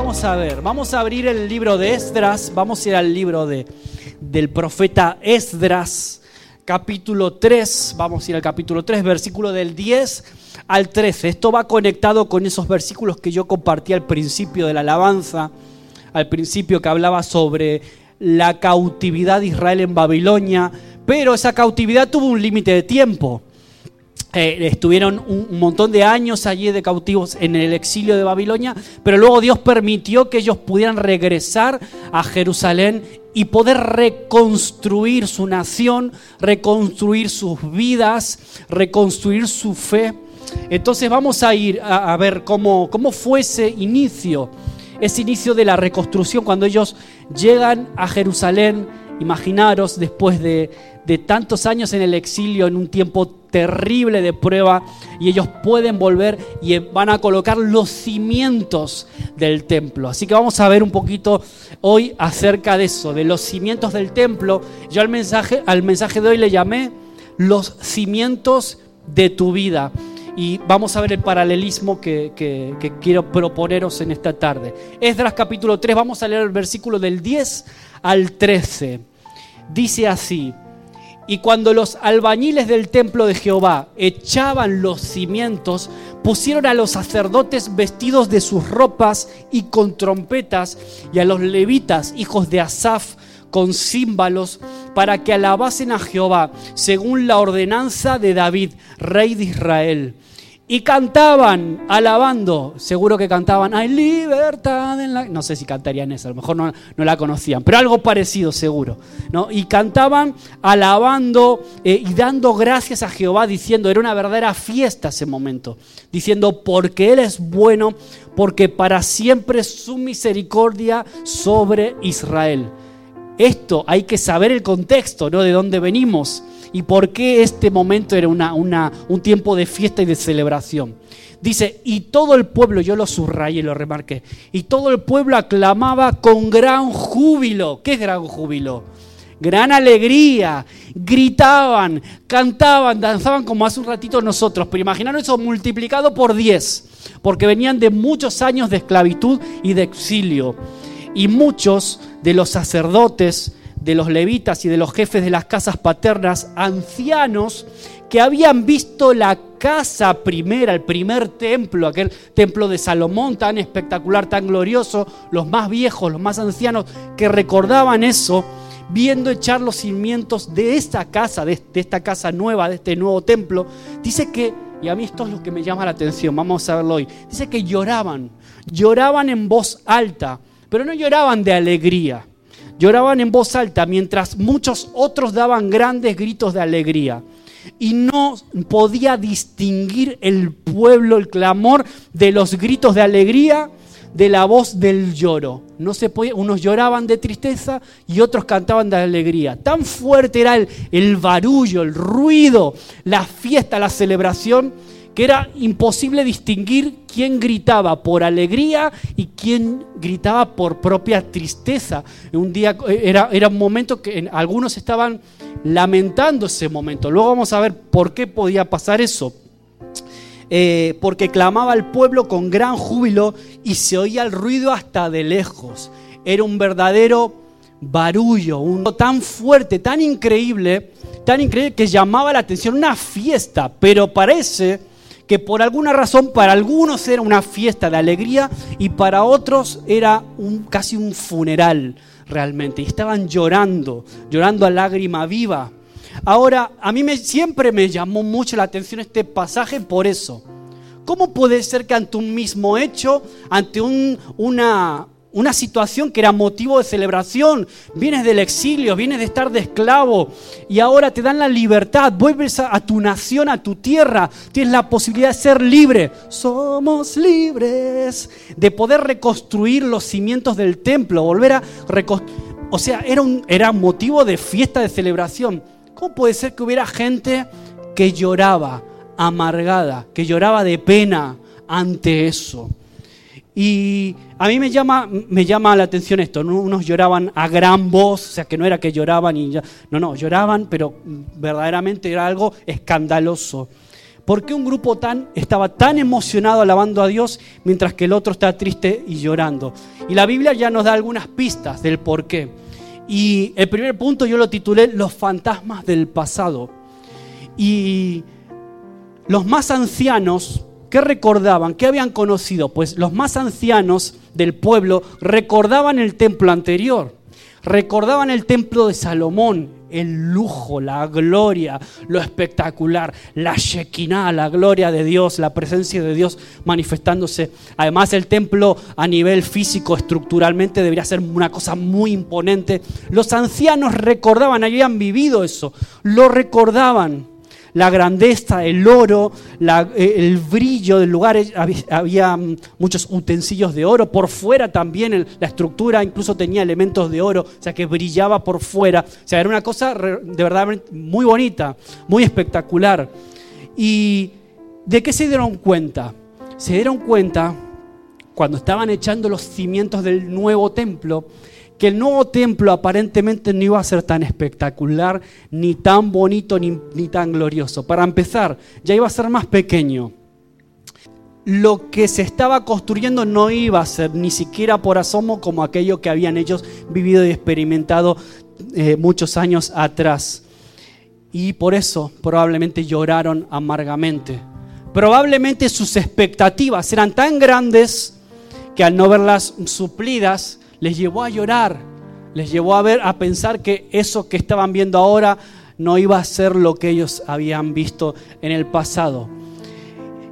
vamos a ver. Vamos a abrir el libro de Esdras. Vamos a ir al libro de, del profeta Esdras, capítulo 3. Vamos a ir al capítulo 3, versículo del 10 al 13. Esto va conectado con esos versículos que yo compartí al principio de la alabanza, al principio que hablaba sobre la cautividad de Israel en Babilonia, pero esa cautividad tuvo un límite de tiempo. Eh, estuvieron un, montón de años allí de cautivos en el exilio de Babilonia, pero luego Dios permitió que ellos pudieran regresar a Jerusalén y poder reconstruir su nación, reconstruir sus vidas, reconstruir su fe. Entonces vamos a ir a, ver cómo, cómo fue ese inicio, ese inicio de la reconstrucción cuando ellos llegan a Jerusalén. Imaginaros después de, de tantos años en el exilio, en un tiempo terrible de prueba, y ellos pueden volver y van a colocar los cimientos del templo. Así que vamos a ver un poquito hoy acerca de eso, de los cimientos del templo. Yo al mensaje, al mensaje de hoy le llamé los cimientos de tu vida. Y vamos a ver el paralelismo que, que quiero proponeros en esta tarde. Esdras capítulo 3, vamos a leer el versículo del 10 al 13. Dice así, y cuando los albañiles del templo de Jehová echaban los cimientos, pusieron a los sacerdotes vestidos de sus ropas y con trompetas, y a los levitas, hijos de Asaf, con címbalos, para que alabasen a Jehová, según la ordenanza de David, rey de Israel. Y cantaban, alabando, seguro que cantaban, hay libertad en la... No sé si cantarían eso, a lo mejor no, la conocían, pero algo parecido seguro. ¿no? Y cantaban, alabando eh, y dando gracias a Jehová, diciendo, era una verdadera fiesta ese momento, diciendo, porque Él es bueno, porque para siempre su misericordia sobre Israel. Esto hay que saber el contexto, ¿no? De dónde venimos y por qué este momento era una, un tiempo de fiesta y de celebración. Dice, y todo el pueblo, yo lo subrayé y lo remarqué, y todo el pueblo aclamaba con gran júbilo. ¿Qué es gran júbilo? Gran alegría, gritaban, cantaban, danzaban como hace un ratito nosotros, pero imaginaron eso multiplicado por 10, porque venían de muchos años de esclavitud y de exilio. Y muchos de los sacerdotes, de los levitas y de los jefes de las casas paternas, ancianos que habían visto la casa primera, el primer templo, aquel templo de Salomón tan espectacular, tan glorioso, los más viejos, los más ancianos, que recordaban eso, viendo echar los cimientos de esta casa, de, esta casa nueva, de este nuevo templo, dice que, y a mí esto es lo que me llama la atención, vamos a verlo hoy, dice que lloraban, lloraban en voz alta, pero no lloraban de alegría, Lloraban en voz alta mientras muchos otros daban grandes gritos de alegría. Y no podía distinguir el pueblo, el clamor de los gritos de alegría de la voz del lloro. No se podía, unos lloraban de tristeza y otros cantaban de alegría. Tan fuerte era el, el barullo, el ruido, la fiesta, la celebración, que era imposible distinguir quién gritaba por alegría y quién gritaba por propia tristeza. Un día eh, era, era un momento que algunos estaban lamentando ese momento. Luego vamos a ver por qué podía pasar eso. Eh, porque clamaba al pueblo con gran júbilo y se oía el ruido hasta de lejos. Era un verdadero barullo, un tan fuerte, tan increíble, tan increíble que llamaba la atención, una fiesta, pero parece que por alguna razón para algunos era una fiesta de alegría y para otros era un, casi un funeral realmente. Y estaban llorando, llorando a lágrima viva. Ahora, a mí me, siempre me llamó mucho la atención este pasaje por eso. ¿Cómo puede ser que ante un mismo hecho, ante un, una, una situación que era motivo de celebración. Vienes del exilio, vienes de estar de esclavo y ahora te dan la libertad. Vuelves a, tu nación, a tu tierra. Tienes la posibilidad de ser libre. Somos libres de poder reconstruir los cimientos del templo, volver a reconstruir. O sea, era un era motivo de fiesta, de celebración. ¿Cómo puede ser que hubiera gente que lloraba, amargada, que lloraba de pena ante eso? Y a mí me llama, me llama la atención esto. Unos lloraban a gran voz, o sea que no era que lloraban y ya. No, no, lloraban, pero verdaderamente era algo escandaloso. ¿Por qué un grupo tan, estaba tan emocionado alabando a Dios mientras que el otro está triste y llorando? Y la Biblia ya nos da algunas pistas del por qué. Y el primer punto yo lo titulé Los fantasmas del pasado. Y los más ancianos, ¿qué recordaban? ¿Qué habían conocido? Pues los más ancianos del pueblo recordaban el templo anterior, recordaban el templo de Salomón, el lujo, la gloria, lo espectacular, la Shekinah, la gloria de Dios, la presencia de Dios manifestándose. Además, el templo a nivel físico, estructuralmente, debería ser una cosa muy imponente. Los ancianos recordaban, habían vivido eso, lo recordaban la grandeza, el oro, eh, el brillo del lugar. Había, mm, muchos utensilios de oro. Por fuera también la estructura incluso tenía elementos de oro, o sea que brillaba por fuera. O sea, era una cosa de verdad muy bonita, muy espectacular. ¿Y de qué se dieron cuenta? Se dieron cuenta cuando estaban echando los cimientos del nuevo templo que el nuevo templo aparentemente no iba a ser tan espectacular, ni tan bonito, ni, tan glorioso. Para empezar, ya iba a ser más pequeño. Lo que se estaba construyendo no iba a ser ni siquiera por asomo como aquello que habían ellos vivido y experimentado eh, muchos años atrás. Y por eso probablemente lloraron amargamente. Probablemente sus expectativas eran tan grandes que al no verlas suplidas, les llevó a llorar, les llevó a ver, a pensar que eso que estaban viendo ahora no iba a ser lo que ellos habían visto en el pasado.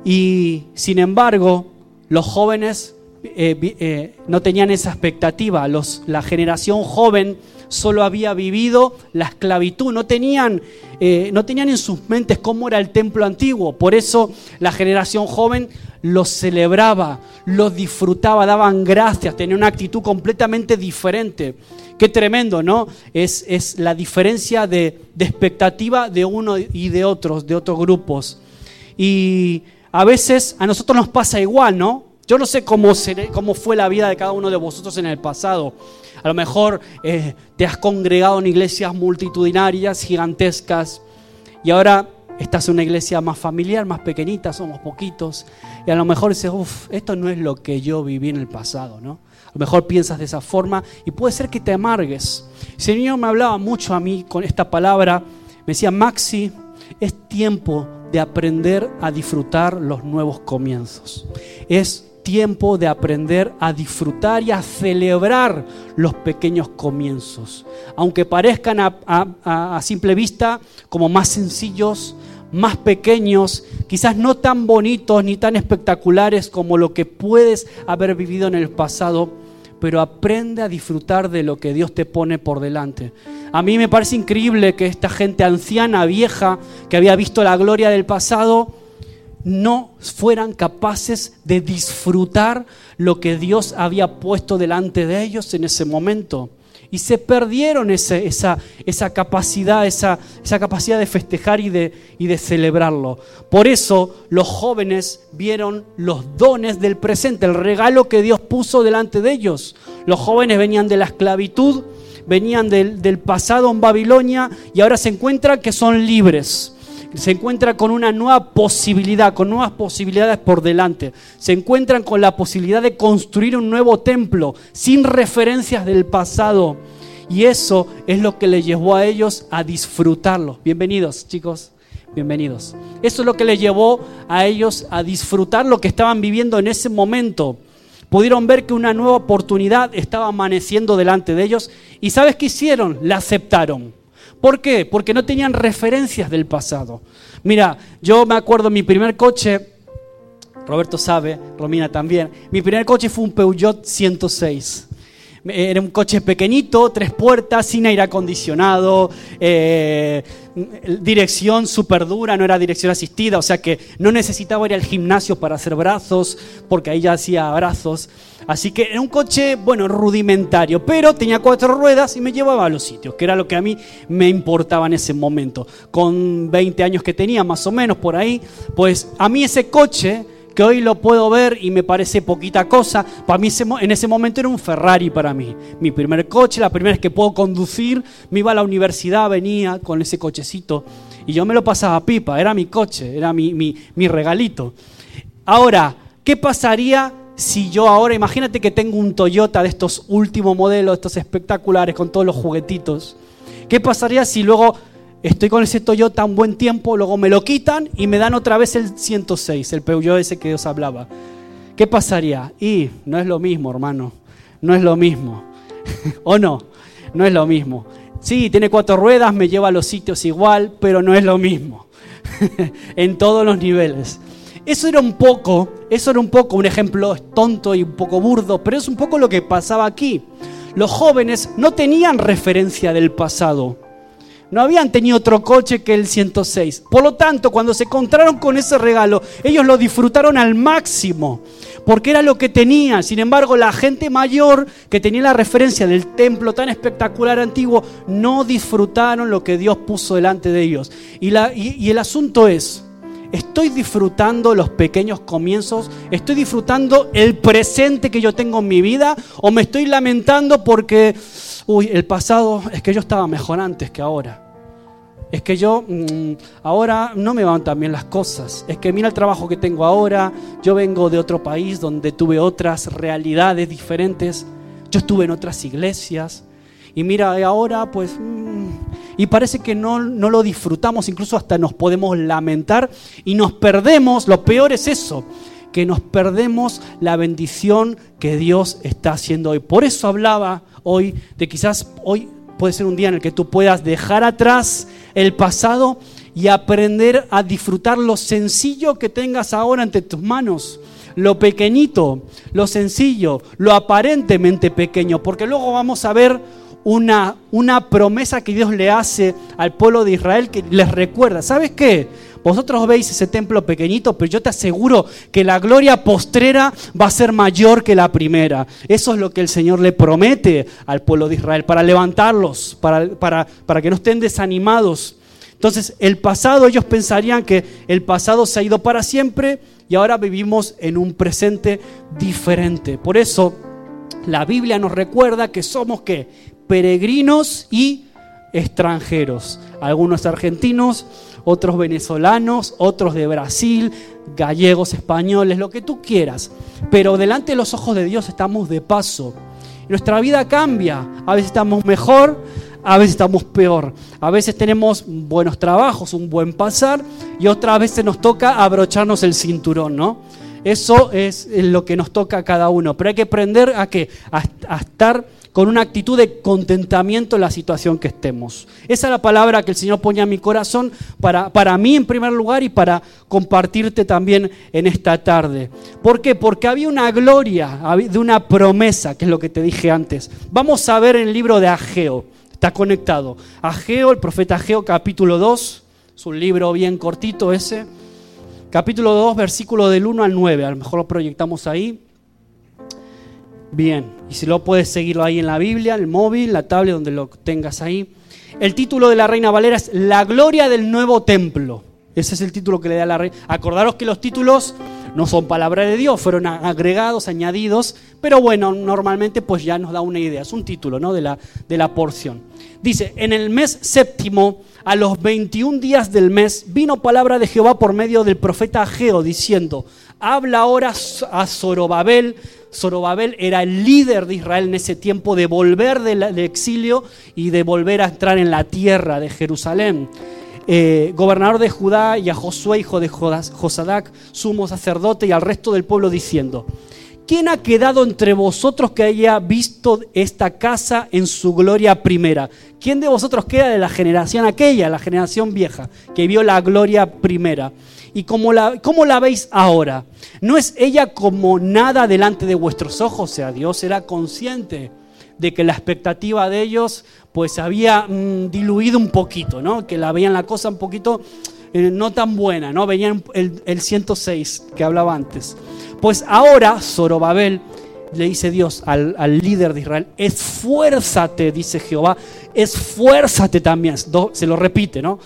Y sin embargo, los jóvenes eh, eh, no tenían esa expectativa. Los, la generación joven solo había vivido la esclavitud, no tenían, eh, no tenían en sus mentes cómo era el templo antiguo. Por eso la generación joven los celebraba, los disfrutaba, daban gracias, tenía una actitud completamente diferente. Qué tremendo, ¿no? Es, es la diferencia de, expectativa de uno y de otros, de otros grupos. Y a veces a nosotros nos pasa igual, ¿no? Yo no sé cómo, fue la vida de cada uno de vosotros en el pasado. A lo mejor eh, te has congregado en iglesias multitudinarias, gigantescas, y ahora estás en una iglesia más familiar, más pequeñita, somos poquitos, y a lo mejor dices, uff, esto no es lo que yo viví en el pasado, ¿no? A lo mejor piensas de esa forma y puede ser que te amargues. El Señor me hablaba mucho a mí con esta palabra, me decía, Maxi, es tiempo de aprender a disfrutar los nuevos comienzos. Es tiempo de aprender a disfrutar y a celebrar los pequeños comienzos. Aunque parezcan a, a simple vista como más sencillos, más pequeños, quizás no tan bonitos ni tan espectaculares como lo que puedes haber vivido en el pasado, pero aprende a disfrutar de lo que Dios te pone por delante. A mí me parece increíble que esta gente anciana, vieja, que había visto la gloria del pasado, no fueran capaces de disfrutar lo que Dios había puesto delante de ellos en ese momento y se perdieron esa, esa, capacidad, esa, esa, capacidad de festejar y de, y de celebrarlo. Por eso los jóvenes vieron los dones del presente, el regalo que Dios puso delante de ellos. Los jóvenes venían de la esclavitud, venían del, del pasado en Babilonia y ahora se encuentran que son libres se encuentra con una nueva posibilidad, con nuevas posibilidades por delante. Se encuentran con la posibilidad de construir un nuevo templo sin referencias del pasado. Y eso es lo que les llevó a ellos a disfrutarlo. Bienvenidos, chicos. Bienvenidos. Eso es lo que les llevó a ellos a disfrutar lo que estaban viviendo en ese momento. Pudieron ver que una nueva oportunidad estaba amaneciendo delante de ellos y ¿sabes qué hicieron? La aceptaron. ¿Por qué? Porque no tenían referencias del pasado. Mira, yo me acuerdo mi primer coche, Roberto sabe, Romina también, mi primer coche fue un Peugeot 106. Era un coche pequeñito, tres puertas, sin aire acondicionado, eh, dirección súper dura, no era dirección asistida, o sea que no necesitaba ir al gimnasio para hacer brazos, porque ahí ya hacía brazos. Así que era un coche, bueno, rudimentario, pero tenía cuatro ruedas y me llevaba a los sitios, que era lo que a mí me importaba en ese momento. Con 20 años que tenía, más o menos por ahí, pues a mí ese coche que hoy lo puedo ver y me parece poquita cosa, para mí en ese momento era un Ferrari para mí. Mi primer coche, la primera vez que puedo conducir, me iba a la universidad, venía con ese cochecito Y yo me lo pasaba pipa, era mi coche, era mi, mi regalito. Ahora, ¿qué pasaría si yo ahora, imagínate que tengo un Toyota de estos últimos modelos, estos espectaculares, con todos los juguetitos? ¿Qué pasaría si luego estoy con ese Toyota un buen tiempo, luego me lo quitan y me dan otra vez el 106, el Peugeot ese que os hablaba? ¿Qué pasaría? Y no es lo mismo, hermano, no es lo mismo. ¿O no? No es lo mismo. Sí, tiene cuatro ruedas, me lleva a los sitios igual, pero no es lo mismo. en todos los niveles. Eso era un poco, eso era un poco un ejemplo tonto y un poco burdo, pero es un poco lo que pasaba aquí. Los jóvenes no tenían referencia del pasado. No habían tenido otro coche que el 106. Por lo tanto, cuando se encontraron con ese regalo, ellos lo disfrutaron al máximo, porque era lo que tenían. Sin embargo, la gente mayor que tenía la referencia del templo tan espectacular antiguo, no disfrutaron lo que Dios puso delante de ellos. Y, la, y el asunto es, Estoy disfrutando los pequeños comienzos, estoy disfrutando el presente que yo tengo en mi vida o me estoy lamentando porque, uy, el pasado es que yo estaba mejor antes que ahora. Es que yo mm, ahora no me van tan bien las cosas. Es que mira el trabajo que tengo ahora. Yo vengo de otro país donde tuve otras realidades diferentes. Yo estuve en otras iglesias. Y mira, ahora pues... Mm, y parece que no, no lo disfrutamos, incluso hasta nos podemos lamentar y nos perdemos, lo peor es eso, que nos perdemos la bendición que Dios está haciendo hoy. Por eso hablaba hoy de quizás hoy puede ser un día en el que tú puedas dejar atrás el pasado y aprender a disfrutar lo sencillo que tengas ahora entre tus manos. Lo pequeñito, lo sencillo, lo aparentemente pequeño, porque luego vamos a ver una, una promesa que Dios le hace al pueblo de Israel que les recuerda, ¿sabes qué? Vosotros veis ese templo pequeñito, pero yo te aseguro que la gloria postrera va a ser mayor que la primera. Eso es lo que el Señor le promete al pueblo de Israel, para levantarlos, para, para, para que no estén desanimados. Entonces, el pasado, ellos pensarían que el pasado se ha ido para siempre y ahora vivimos en un presente diferente. Por eso, la Biblia nos recuerda que somos que peregrinos y extranjeros. Algunos argentinos, otros venezolanos, otros de Brasil, gallegos, españoles, lo que tú quieras. Pero delante de los ojos de Dios estamos de paso. Nuestra vida cambia. A veces estamos mejor, a veces estamos peor. A veces tenemos buenos trabajos, un buen pasar, y otras veces nos toca abrocharnos el cinturón, ¿no? Eso es lo que nos toca a cada uno. Pero hay que aprender a, que a estar con una actitud de contentamiento en la situación que estemos. Esa es la palabra que el Señor pone a mi corazón para, para mí en primer lugar y para compartirte también en esta tarde. ¿Por qué? Porque había una gloria, de una promesa, que es lo que te dije antes. Vamos a ver en el libro de Ageo, está conectado. Ageo, el profeta Ageo, capítulo 2, es un libro bien cortito ese. Capítulo 2, versículo del 1 al 9, a lo mejor lo proyectamos ahí. Bien, y si lo puedes seguirlo ahí en la Biblia, el móvil, la tablet, donde lo tengas ahí. El título de la Reina Valera es La gloria del nuevo templo. Ese es el título que le da la reina. Acordaros que los títulos no son palabra de Dios, fueron agregados, añadidos, pero bueno, normalmente pues ya nos da una idea, es un título ¿no? de, la, de la porción. Dice, en el mes séptimo, a los 21 días del mes, vino palabra de Jehová por medio del profeta Ageo, diciendo, habla ahora a Zorobabel, Zorobabel era el líder de Israel en ese tiempo de volver del, exilio y de volver a entrar en la tierra de Jerusalén. Eh, gobernador de Judá y a Josué, hijo de Josadac, sumo sacerdote, y al resto del pueblo diciendo, ¿quién ha quedado entre vosotros que haya visto esta casa en su gloria primera? ¿Quién de vosotros queda de la generación aquella, la generación vieja, que vio la gloria primera? ¿Y cómo la, cómo la veis ahora? ¿No es ella como nada delante de vuestros ojos? O sea, Dios era consciente de que la expectativa de ellos pues había mm, diluido un poquito, ¿no? Que la veían la cosa un poquito eh, no tan buena, ¿no? Veían el, el 106 que hablaba antes. Pues ahora Zorobabel le dice Dios al, al, líder de Israel, esfuérzate, dice Jehová, esfuérzate también, se lo repite, ¿no?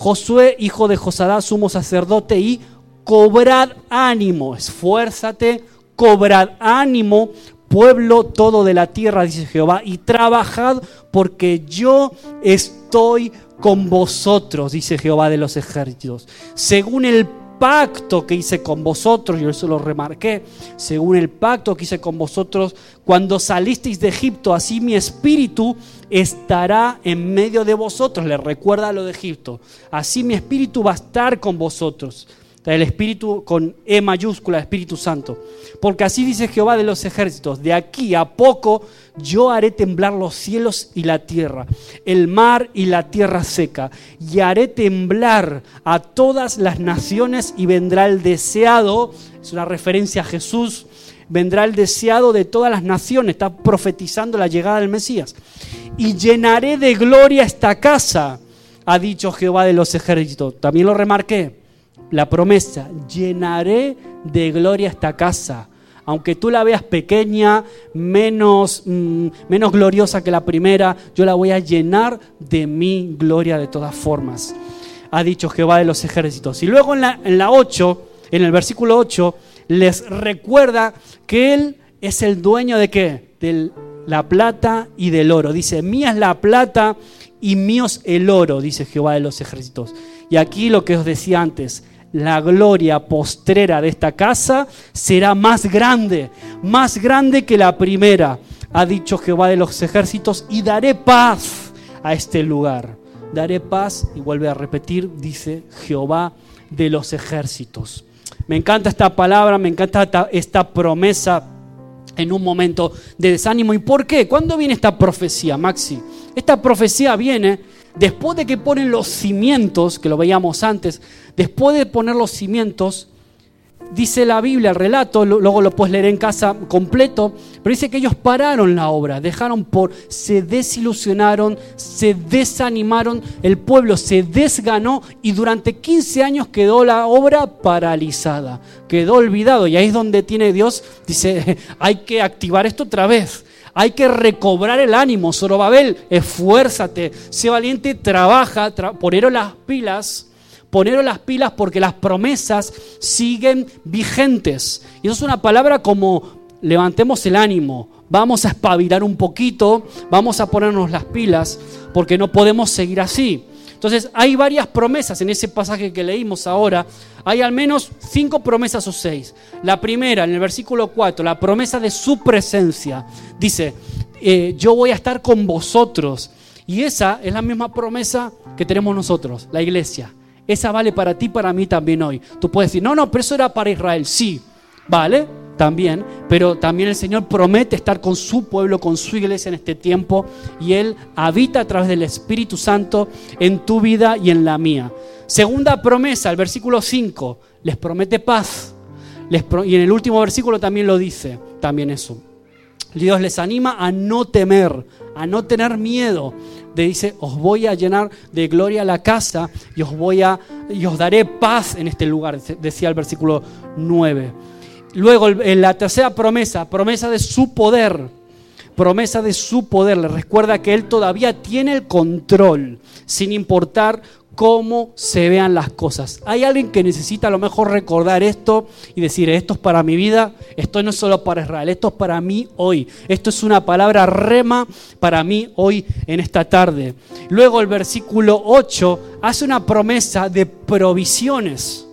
Josué, hijo de Josadá, sumo sacerdote, y cobrad ánimo, esfuérzate, cobrad ánimo, pueblo todo de la tierra, dice Jehová, y trabajad porque yo estoy con vosotros, dice Jehová de los ejércitos, según el pacto que hice con vosotros, yo eso lo remarqué, según el pacto que hice con vosotros cuando salisteis de Egipto, así mi espíritu estará en medio de vosotros. Le recuerda lo de Egipto. Así mi espíritu va a estar con vosotros. El Espíritu con E mayúscula, Espíritu Santo. Porque así dice Jehová de los ejércitos, de aquí a poco yo haré temblar los cielos y la tierra, el mar y la tierra seca, y haré temblar a todas las naciones y vendrá el deseado, es una referencia a Jesús, vendrá el deseado de todas las naciones, está profetizando la llegada del Mesías. Y llenaré de gloria esta casa, ha dicho Jehová de los ejércitos. También lo remarqué la promesa, llenaré de gloria esta casa. Aunque tú la veas pequeña, menos, mm, menos gloriosa que la primera, yo la voy a llenar de mi gloria de todas formas. Ha dicho Jehová de los ejércitos. Y luego en la, en la 8, en el versículo 8, les recuerda que Él es el dueño de qué? De la plata y del oro. Dice, mía es la plata y míos el oro, dice Jehová de los ejércitos. Y aquí lo que os decía antes, la gloria postrera de esta casa será más grande, más grande que la primera, ha dicho Jehová de los ejércitos, y daré paz a este lugar. Daré paz, y vuelve a repetir, dice Jehová de los ejércitos. Me encanta esta palabra, me encanta esta, promesa en un momento de desánimo. ¿Y por qué? ¿Cuándo viene esta profecía, Maxi? Esta profecía viene después de que ponen los cimientos, que lo veíamos antes, después de poner los cimientos, dice la Biblia, el relato, luego lo puedes leer en casa completo, pero dice que ellos pararon la obra, dejaron por, se desilusionaron, se desanimaron, el pueblo se desganó y durante 15 años quedó la obra paralizada, quedó olvidado y ahí es donde tiene Dios, dice, hay que activar esto otra vez. Hay que recobrar el ánimo. Zorobabel, esfuérzate, sé valiente, trabaja, poneros las pilas, poneros las pilas porque las promesas siguen vigentes. Y eso es una palabra como levantemos el ánimo, vamos a espabilar un poquito, vamos a ponernos las pilas porque no podemos seguir así. Entonces hay varias promesas en ese pasaje que leímos ahora. Hay al menos cinco promesas o seis. La primera, en el versículo 4, la promesa de su presencia. Dice, eh, yo voy a estar con vosotros. Y esa es la misma promesa que tenemos nosotros, la iglesia. Esa vale para ti, para mí también hoy. Tú puedes decir, no, no, pero eso era para Israel. Sí, vale, también, pero también el Señor promete estar con su pueblo, con su iglesia en este tiempo y Él habita a través del Espíritu Santo en tu vida y en la mía. Segunda promesa, el versículo 5, les promete paz. y en el último versículo también lo dice, también eso. Dios les anima a no temer, a no tener miedo. Le dice, os voy a llenar de gloria la casa y os voy a y os daré paz en este lugar, decía el versículo 9. Luego, en la tercera promesa, promesa de su poder, promesa de su poder, le recuerda que Él todavía tiene el control, sin importar cómo se vean las cosas. Hay alguien que necesita a lo mejor recordar esto y decir, esto es para mi vida, esto no es solo para Israel, esto es para mí hoy. Esto es una palabra rema para mí hoy en esta tarde. Luego el versículo 8 hace una promesa de provisiones.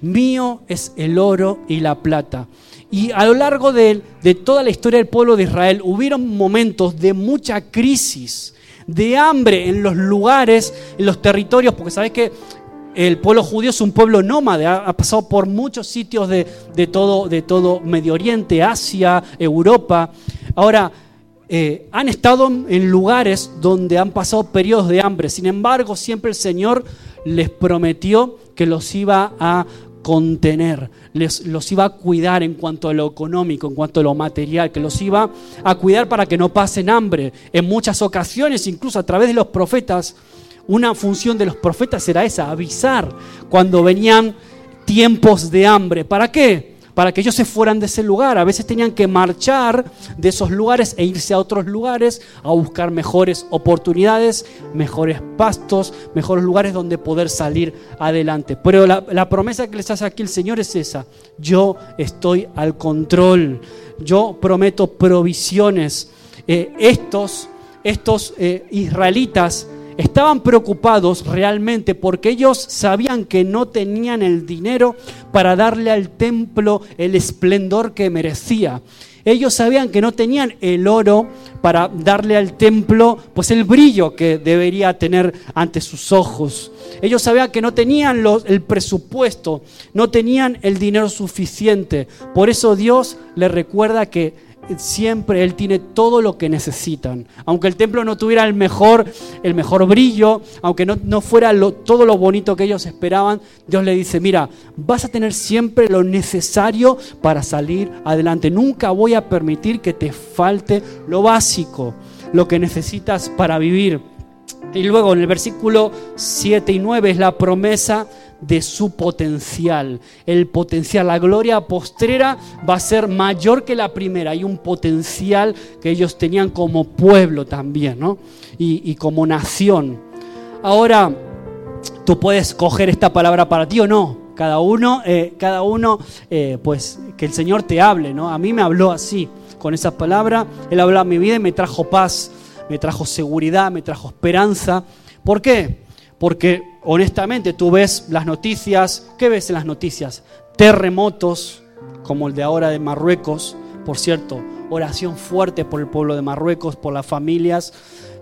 Mío es el oro y la plata. Y a lo largo de, toda la historia del pueblo de Israel hubieron momentos de mucha crisis, de hambre en los lugares, en los territorios, porque sabes que el pueblo judío es un pueblo nómade, ha, pasado por muchos sitios de, todo, de todo Medio Oriente, Asia, Europa. Ahora, eh, han estado en lugares donde han pasado periodos de hambre, sin embargo, siempre el Señor les prometió que los iba a contener, les, los iba a cuidar en cuanto a lo económico, en cuanto a lo material, que los iba a cuidar para que no pasen hambre. En muchas ocasiones, incluso a través de los profetas, una función de los profetas era esa, avisar cuando venían tiempos de hambre. ¿Para qué? Para que ellos se fueran de ese lugar. A veces tenían que marchar de esos lugares e irse a otros lugares a buscar mejores oportunidades, mejores pastos, mejores lugares donde poder salir adelante. Pero la, promesa que les hace aquí el Señor es esa. Yo estoy al control. Yo prometo provisiones. Eh, estos, estos eh, israelitas estaban preocupados realmente porque ellos sabían que no tenían el dinero para darle al templo el esplendor que merecía. Ellos sabían que no tenían el oro para darle al templo pues el brillo que debería tener ante sus ojos. Ellos sabían que no tenían el presupuesto, no tenían el dinero suficiente. Por eso Dios les recuerda que siempre Él tiene todo lo que necesitan. Aunque el templo no tuviera el mejor, el mejor brillo, aunque no, fuera todo lo bonito que ellos esperaban, Dios le dice, mira, vas a tener siempre lo necesario para salir adelante. Nunca voy a permitir que te falte lo básico, lo que necesitas para vivir. Y luego en el versículo 7 y 9 es la promesa de su potencial. El potencial, la gloria postrera va a ser mayor que la primera. Hay un potencial que ellos tenían como pueblo también, ¿no? Y, como nación. Ahora, tú puedes coger esta palabra para ti o no. Cada uno, eh, cada uno, eh, pues que el Señor te hable, ¿no? A mí me habló así, con esa palabra. Él habló a mi vida y me trajo paz, me trajo seguridad, me trajo esperanza. ¿Por qué? Porque honestamente tú ves las noticias, ¿qué ves en las noticias? Terremotos, como el de ahora de Marruecos, por cierto, oración fuerte por el pueblo de Marruecos, por las familias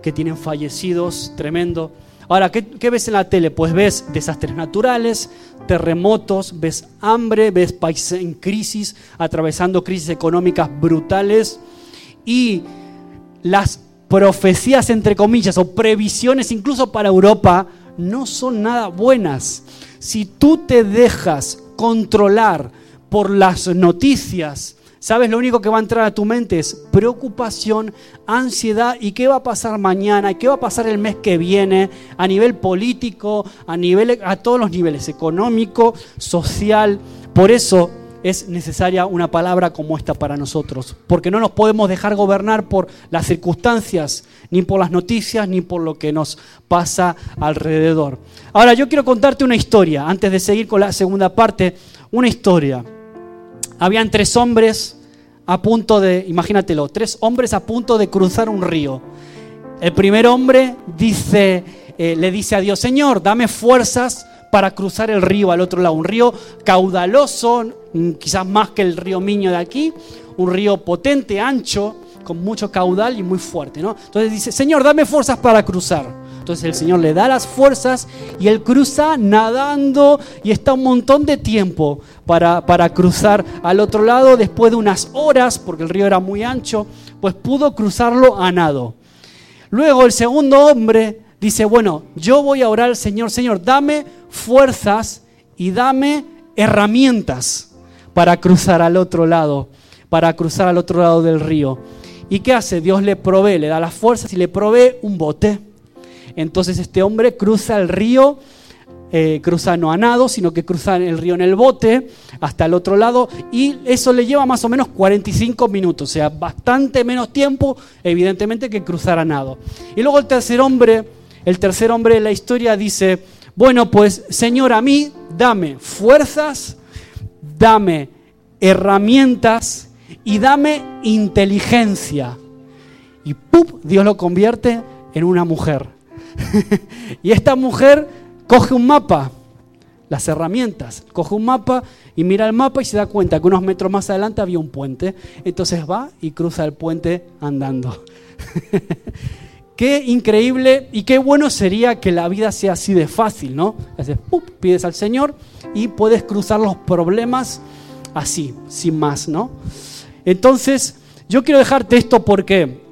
que tienen fallecidos, tremendo. Ahora, ¿qué, ves en la tele? Pues ves desastres naturales, terremotos, ves hambre, ves países en crisis, atravesando crisis económicas brutales y las profecías, entre comillas, o previsiones incluso para Europa, no son nada buenas. Si tú te dejas controlar por las noticias, ¿sabes? Lo único que va a entrar a tu mente es preocupación, ansiedad y qué va a pasar mañana, y qué va a pasar el mes que viene a nivel político, a, nivel, a todos los niveles, económico, social. Por eso es necesaria una palabra como esta para nosotros, porque no nos podemos dejar gobernar por las circunstancias, ni por las noticias, ni por lo que nos pasa alrededor. Ahora, yo quiero contarte una historia, antes de seguir con la segunda parte, una historia. Habían tres hombres a punto de, imagínatelo, tres hombres a punto de cruzar un río. El primer hombre dice, eh, le dice a Dios, Señor, dame fuerzas para cruzar el río al otro lado. Un río caudaloso, mm, quizás más que el río Miño de aquí, un río potente, ancho, con mucho caudal y muy fuerte. ¿no? Entonces dice, Señor, dame fuerzas para cruzar. Entonces el Señor le da las fuerzas y él cruza nadando y está un montón de tiempo para, para cruzar al otro lado. Después de unas horas, porque el río era muy ancho, pues pudo cruzarlo a nado. Luego el segundo hombre dice, bueno, yo voy a orar al Señor, Señor, dame fuerzas y dame herramientas para cruzar al otro lado, para cruzar al otro lado del río. ¿Y qué hace? Dios le provee, le da las fuerzas y le provee un bote. Entonces este hombre cruza el río, eh, cruza no a nado, sino que cruza el río en el bote hasta el otro lado y eso le lleva más o menos 45 minutos, o sea, bastante menos tiempo, evidentemente, que cruzar a nado. Y luego el tercer hombre el tercer hombre de la historia dice, bueno, pues Señor, a mí dame fuerzas, dame herramientas y dame inteligencia. Y ¡pup! Dios lo convierte en una mujer. y esta mujer coge un mapa, las herramientas, coge un mapa y mira el mapa y se da cuenta que unos metros más adelante había un puente. Entonces va y cruza el puente andando. Qué increíble y qué bueno sería que la vida sea así de fácil, ¿no? Haces, pides al Señor y puedes cruzar los problemas así, sin más, ¿no? Entonces, yo quiero dejarte esto porque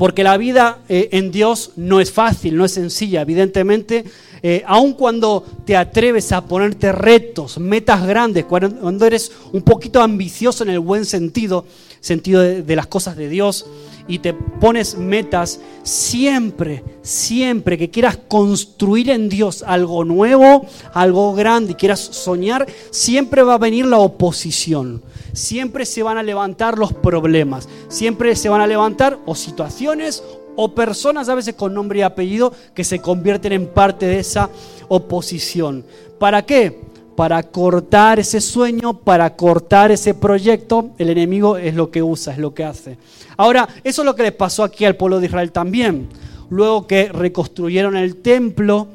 porque la vida eh, en Dios no es fácil, no es sencilla, evidentemente. Eh, aun cuando te atreves a ponerte retos, metas grandes, cuando, eres un poquito ambicioso en el buen sentido, sentido de las cosas de Dios, y te pones metas, siempre, siempre que quieras construir en Dios algo nuevo, algo grande y quieras soñar, siempre va a venir la oposición. Siempre se van a levantar los problemas. Siempre se van a levantar o situaciones o personas a veces con nombre y apellido que se convierten en parte de esa oposición. ¿Para qué? Para cortar ese sueño, para cortar ese proyecto, el enemigo es lo que usa, es lo que hace. Ahora, eso es lo que le pasó aquí al pueblo de Israel también. luego que reconstruyeron el templo,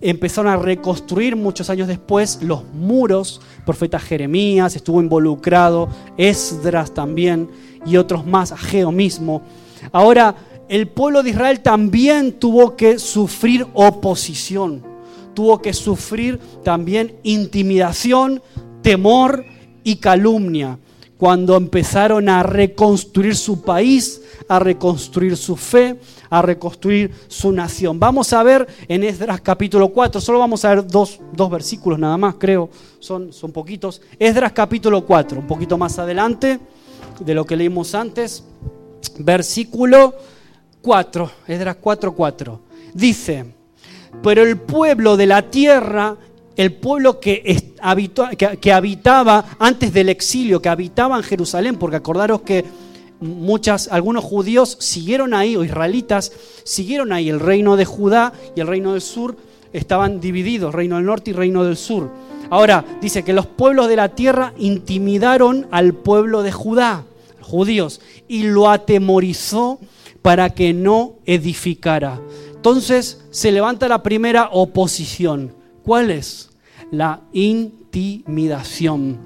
empezaron a reconstruir muchos años después los muros, profeta Jeremías estuvo involucrado, Esdras también y otros más, Ageo mismo. Ahora, el pueblo de Israel también tuvo que sufrir oposición, tuvo que sufrir también intimidación, temor y calumnia cuando empezaron a reconstruir su país, a reconstruir su fe, a reconstruir su nación. Vamos a ver en Esdras capítulo 4, solo vamos a ver dos, versículos nada más, creo, son, son poquitos. Esdras capítulo 4, un poquito más adelante de lo que leímos antes, versículo 4, Esdras 4, 4. Dice, pero el pueblo de la tierra el pueblo que, habitaba antes del exilio, que habitaba en Jerusalén, porque acordaros que muchas, algunos judíos siguieron ahí, o israelitas, siguieron ahí el reino de Judá y el reino del sur estaban divididos, reino del norte y reino del sur. Ahora, dice que los pueblos de la tierra intimidaron al pueblo de Judá, judíos, y lo atemorizó para que no edificara. Entonces se levanta la primera oposición. ¿Cuál es? La intimidación.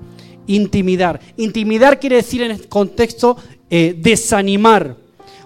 Intimidar. Intimidar quiere decir en este contexto eh, desanimar.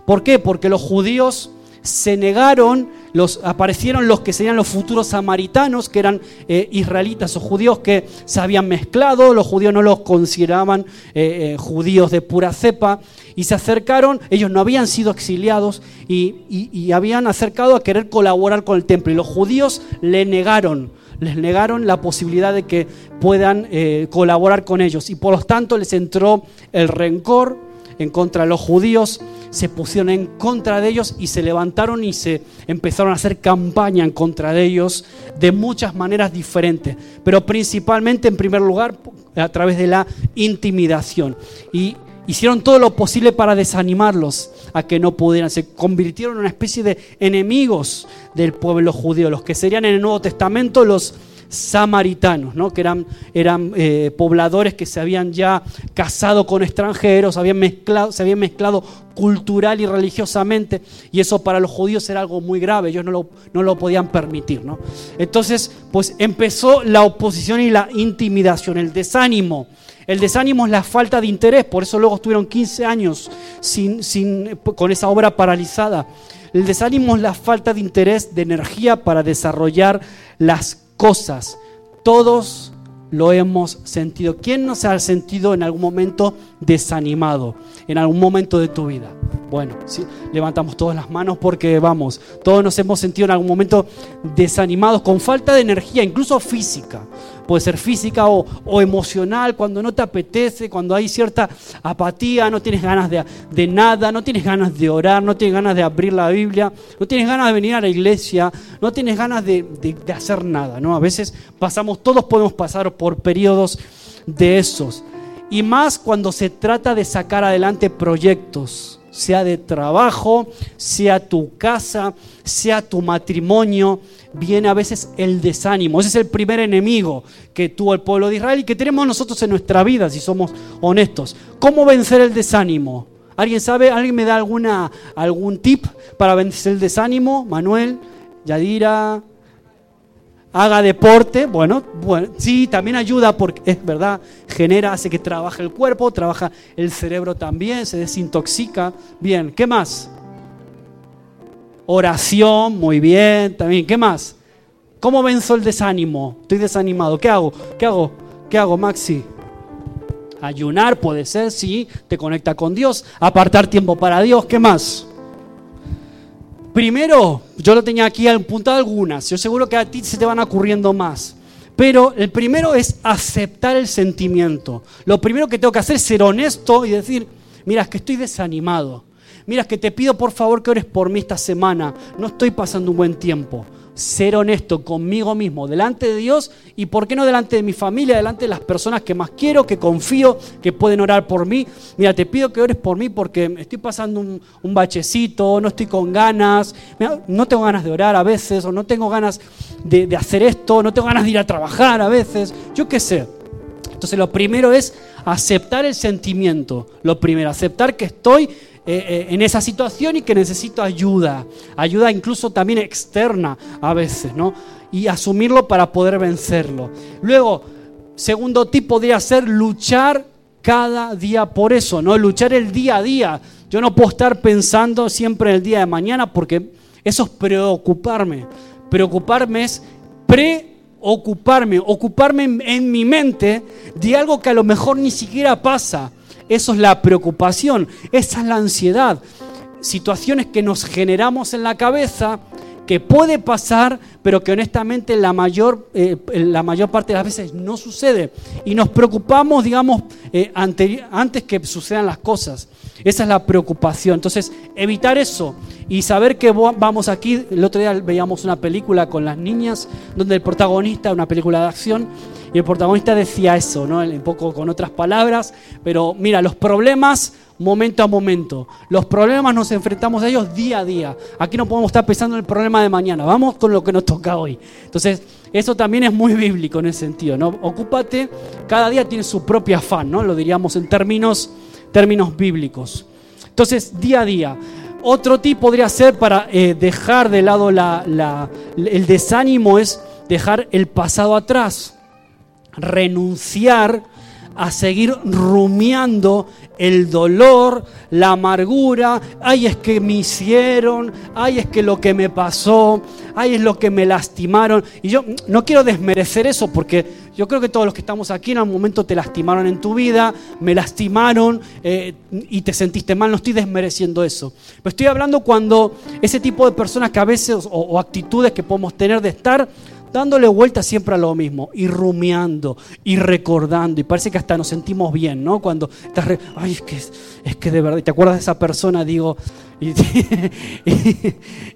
¿Por qué? Porque los judíos se negaron, los, aparecieron los que serían los futuros samaritanos, que eran eh, israelitas o judíos que se habían mezclado, los judíos no los consideraban eh, judíos de pura cepa, y se acercaron, ellos no habían sido exiliados y, y habían acercado a querer colaborar con el templo, y los judíos le negaron les negaron la posibilidad de que puedan eh, colaborar con ellos y por lo tanto les entró el rencor en contra de los judíos, se pusieron en contra de ellos y se levantaron y se empezaron a hacer campaña en contra de ellos de muchas maneras diferentes, pero principalmente en primer lugar a través de la intimidación. Y hicieron todo lo posible para desanimarlos a que no pudieran. Se convirtieron en una especie de enemigos del pueblo judío, los que serían en el Nuevo Testamento los samaritanos, ¿no? que eran, eran eh, pobladores que se habían ya casado con extranjeros, habían mezclado, se habían mezclado cultural y religiosamente, y eso para los judíos era algo muy grave, ellos no lo, no lo podían permitir. ¿no? Entonces, pues empezó la oposición y la intimidación, el desánimo el desánimo es la falta de interés, por eso luego estuvieron 15 años sin, sin, con esa obra paralizada. El desánimo es la falta de interés, de energía para desarrollar las cosas. Todos lo hemos sentido. ¿Quién no se ha sentido en algún momento desanimado? En algún momento de tu vida. Bueno, ¿sí? levantamos todas las manos porque vamos, todos nos hemos sentido en algún momento desanimados, con falta de energía, incluso física puede ser física o, emocional, cuando no te apetece, cuando hay cierta apatía, no tienes ganas de, nada, no tienes ganas de orar, no tienes ganas de abrir la Biblia, no tienes ganas de venir a la iglesia, no tienes ganas de, de hacer nada, ¿no? A veces pasamos, todos podemos pasar por periodos de esos. Y más cuando se trata de sacar adelante proyectos sea de trabajo, sea tu casa, sea tu matrimonio, viene a veces el desánimo. Ese es el primer enemigo que tuvo el pueblo de Israel y que tenemos nosotros en nuestra vida, si somos honestos. ¿Cómo vencer el desánimo? ¿Alguien sabe? ¿Alguien me da alguna, algún tip para vencer el desánimo? Manuel, Yadira, haga deporte, bueno, bueno, sí, también ayuda porque es verdad, genera, hace que trabaje el cuerpo, trabaja el cerebro también, se desintoxica. Bien, ¿qué más? Oración, muy bien, también. ¿Qué más? ¿Cómo venzo el desánimo? Estoy desanimado. ¿Qué hago? ¿Qué hago? ¿Qué hago, Maxi? Ayunar puede ser, sí, te conecta con Dios. Apartar tiempo para Dios. ¿Qué más? Primero, yo lo tenía aquí apuntado algunas, yo seguro que a ti se te van ocurriendo más. Pero el primero es aceptar el sentimiento. Lo primero que tengo que hacer es ser honesto y decir, mira, que estoy desanimado. Mira, es que te pido por favor que ores por mí esta semana. No estoy pasando un buen tiempo ser honesto conmigo mismo, delante de Dios y, ¿por qué no delante de mi familia, delante de las personas que más quiero, que confío, que pueden orar por mí? Mira, te pido que ores por mí porque estoy pasando un, bachecito, no estoy con ganas, no tengo ganas de orar a veces, o no tengo ganas de, de hacer esto, no tengo ganas de ir a trabajar a veces, yo qué sé. Entonces lo primero es aceptar el sentimiento, lo primero, aceptar que estoy eh, eh, en esa situación y que necesito ayuda, ayuda incluso también externa a veces, ¿no? Y asumirlo para poder vencerlo. Luego, segundo tipo podría ser luchar cada día por eso, ¿no? Luchar el día a día. Yo no puedo estar pensando siempre en el día de mañana porque eso es preocuparme. Preocuparme es preocuparme, ocuparme en mi mente de algo que a lo mejor ni siquiera pasa eso es la preocupación, esa es la ansiedad. Situaciones que nos generamos en la cabeza que puede pasar, pero que honestamente la mayor, eh, la mayor parte de las veces no sucede. Y nos preocupamos, digamos, eh, antes que sucedan las cosas. Esa es la preocupación. Entonces, evitar eso y saber que vamos aquí. El otro día veíamos una película con las niñas, donde el protagonista, una película de acción, y el protagonista decía eso, ¿no? Un poco con otras palabras, pero mira, los problemas momento a momento. Los problemas nos enfrentamos a ellos día a día. Aquí no podemos estar pensando en el problema de mañana. Vamos con lo que nos toca hoy. Entonces, eso también es muy bíblico en ese sentido, ¿no? Ocúpate, cada día tiene su propio afán, ¿no? Lo diríamos en términos, términos bíblicos. Entonces, día a día. Otro tip podría ser para eh, dejar de lado el desánimo es dejar el pasado atrás renunciar a seguir rumiando el dolor, la amargura, ay es que me hicieron, ay es que lo que me pasó, ay es lo que me lastimaron. Y yo no quiero desmerecer eso porque yo creo que todos los que estamos aquí en algún momento te lastimaron en tu vida, me lastimaron eh, y te sentiste mal, no estoy desmereciendo eso. Pero estoy hablando cuando ese tipo de personas que a veces o actitudes que podemos tener de estar dándole vuelta siempre a lo mismo, y rumiando, y recordando, y parece que hasta nos sentimos bien, ¿no? Cuando estás, ay, es que, es que de verdad, te acuerdas de esa persona, digo, y,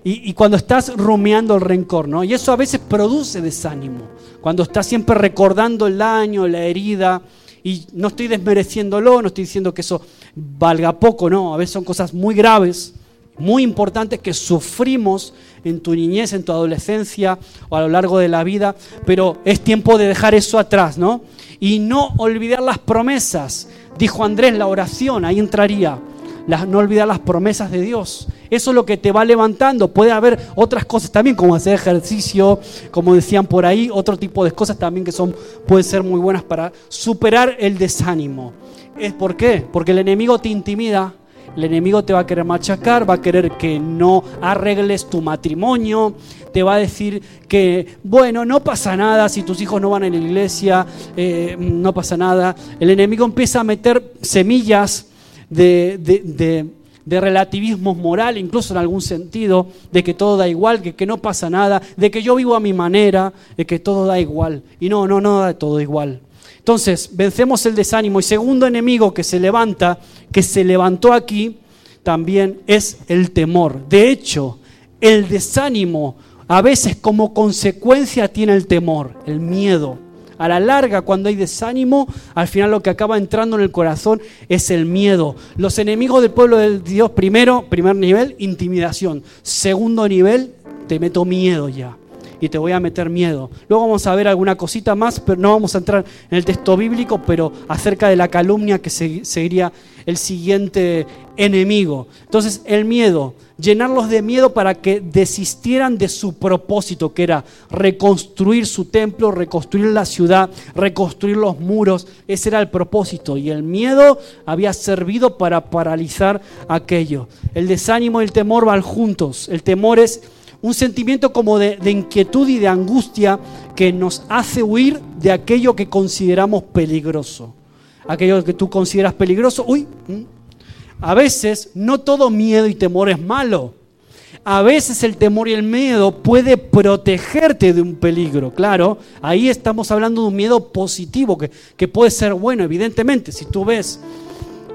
y, cuando estás rumiando el rencor, ¿no? Y eso a veces produce desánimo, cuando estás siempre recordando el daño, la herida, y no estoy desmereciéndolo, no estoy diciendo que eso valga poco, no, a veces son cosas muy graves, muy importantes que sufrimos en tu niñez, en tu adolescencia o a lo largo de la vida, pero es tiempo de dejar eso atrás, ¿no? Y no olvidar las promesas. Dijo Andrés, la oración, ahí entraría. no olvidar las promesas de Dios. Eso es lo que te va levantando. Puede haber otras cosas también, como hacer ejercicio, como decían por ahí, otro tipo de cosas también que son, pueden ser muy buenas para superar el desánimo. ¿Es por qué? Porque el enemigo te intimida, el enemigo te va a querer machacar, va a querer que no arregles tu matrimonio, te va a decir que, bueno, no pasa nada si tus hijos no van a la iglesia, eh, no pasa nada. El enemigo empieza a meter semillas de, de, relativismo moral, incluso en algún sentido, de que todo da igual, que, que no pasa nada, de que yo vivo a mi manera, de que todo da igual. Y no, no, no da todo igual. Entonces, vencemos el desánimo. Y segundo enemigo que se levanta, que se levantó aquí, también es el temor. De hecho, el desánimo a veces como consecuencia tiene el temor, el miedo. A la larga, cuando hay desánimo, al final lo que acaba entrando en el corazón es el miedo. Los enemigos del pueblo de Dios, primero, primer nivel, intimidación. Segundo nivel, te meto miedo ya y te voy a meter miedo. Luego vamos a ver alguna cosita más, pero no vamos a entrar en el texto bíblico, pero acerca de la calumnia que sería el siguiente enemigo. Entonces, el miedo, llenarlos de miedo para que desistieran de su propósito, que era reconstruir su templo, reconstruir la ciudad, reconstruir los muros. Ese era el propósito. Y el miedo había servido para paralizar aquello. El desánimo y el temor van juntos. El temor es un sentimiento como de, inquietud y de angustia que nos hace huir de aquello que consideramos peligroso. Aquello que tú consideras peligroso, uy, a veces no todo miedo y temor es malo. A veces el temor y el miedo puede protegerte de un peligro, claro. Ahí estamos hablando de un miedo positivo que, que puede ser bueno, evidentemente. Si tú ves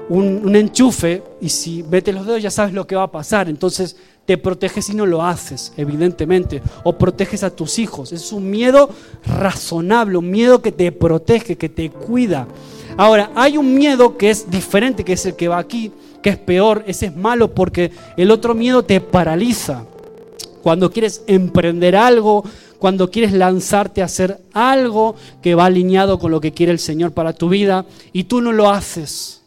un, un, enchufe y si metes los dedos ya sabes lo que va a pasar. Entonces te proteges si no lo haces, evidentemente, o proteges a tus hijos. Es un miedo razonable, un miedo que te protege, que te cuida. Ahora, hay un miedo que es diferente, que es el que va aquí, que es peor, ese es malo porque el otro miedo te paraliza. Cuando quieres emprender algo, cuando quieres lanzarte a hacer algo que va alineado con lo que quiere el Señor para tu vida y tú no lo haces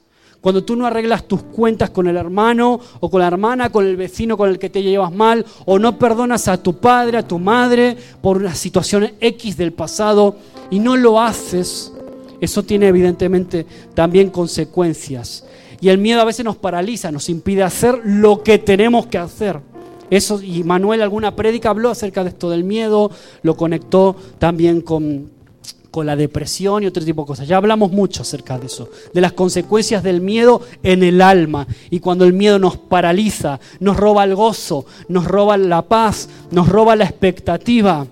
Cuando tú no arreglas tus cuentas con el hermano o con la hermana, con el vecino con el que te llevas mal, o no perdonas a tu padre, a tu madre por una situación X del pasado y no lo haces, eso tiene evidentemente también consecuencias. Y el miedo a veces nos paraliza, nos impide hacer lo que tenemos que hacer. Eso, y Manuel alguna prédica habló acerca de esto del miedo, lo conectó también con, con la depresión y otro tipo de cosas. Ya hablamos mucho acerca de eso, de las consecuencias del miedo en el alma. Y cuando el miedo nos paraliza, nos roba el gozo, nos roba la paz, nos roba la expectativa.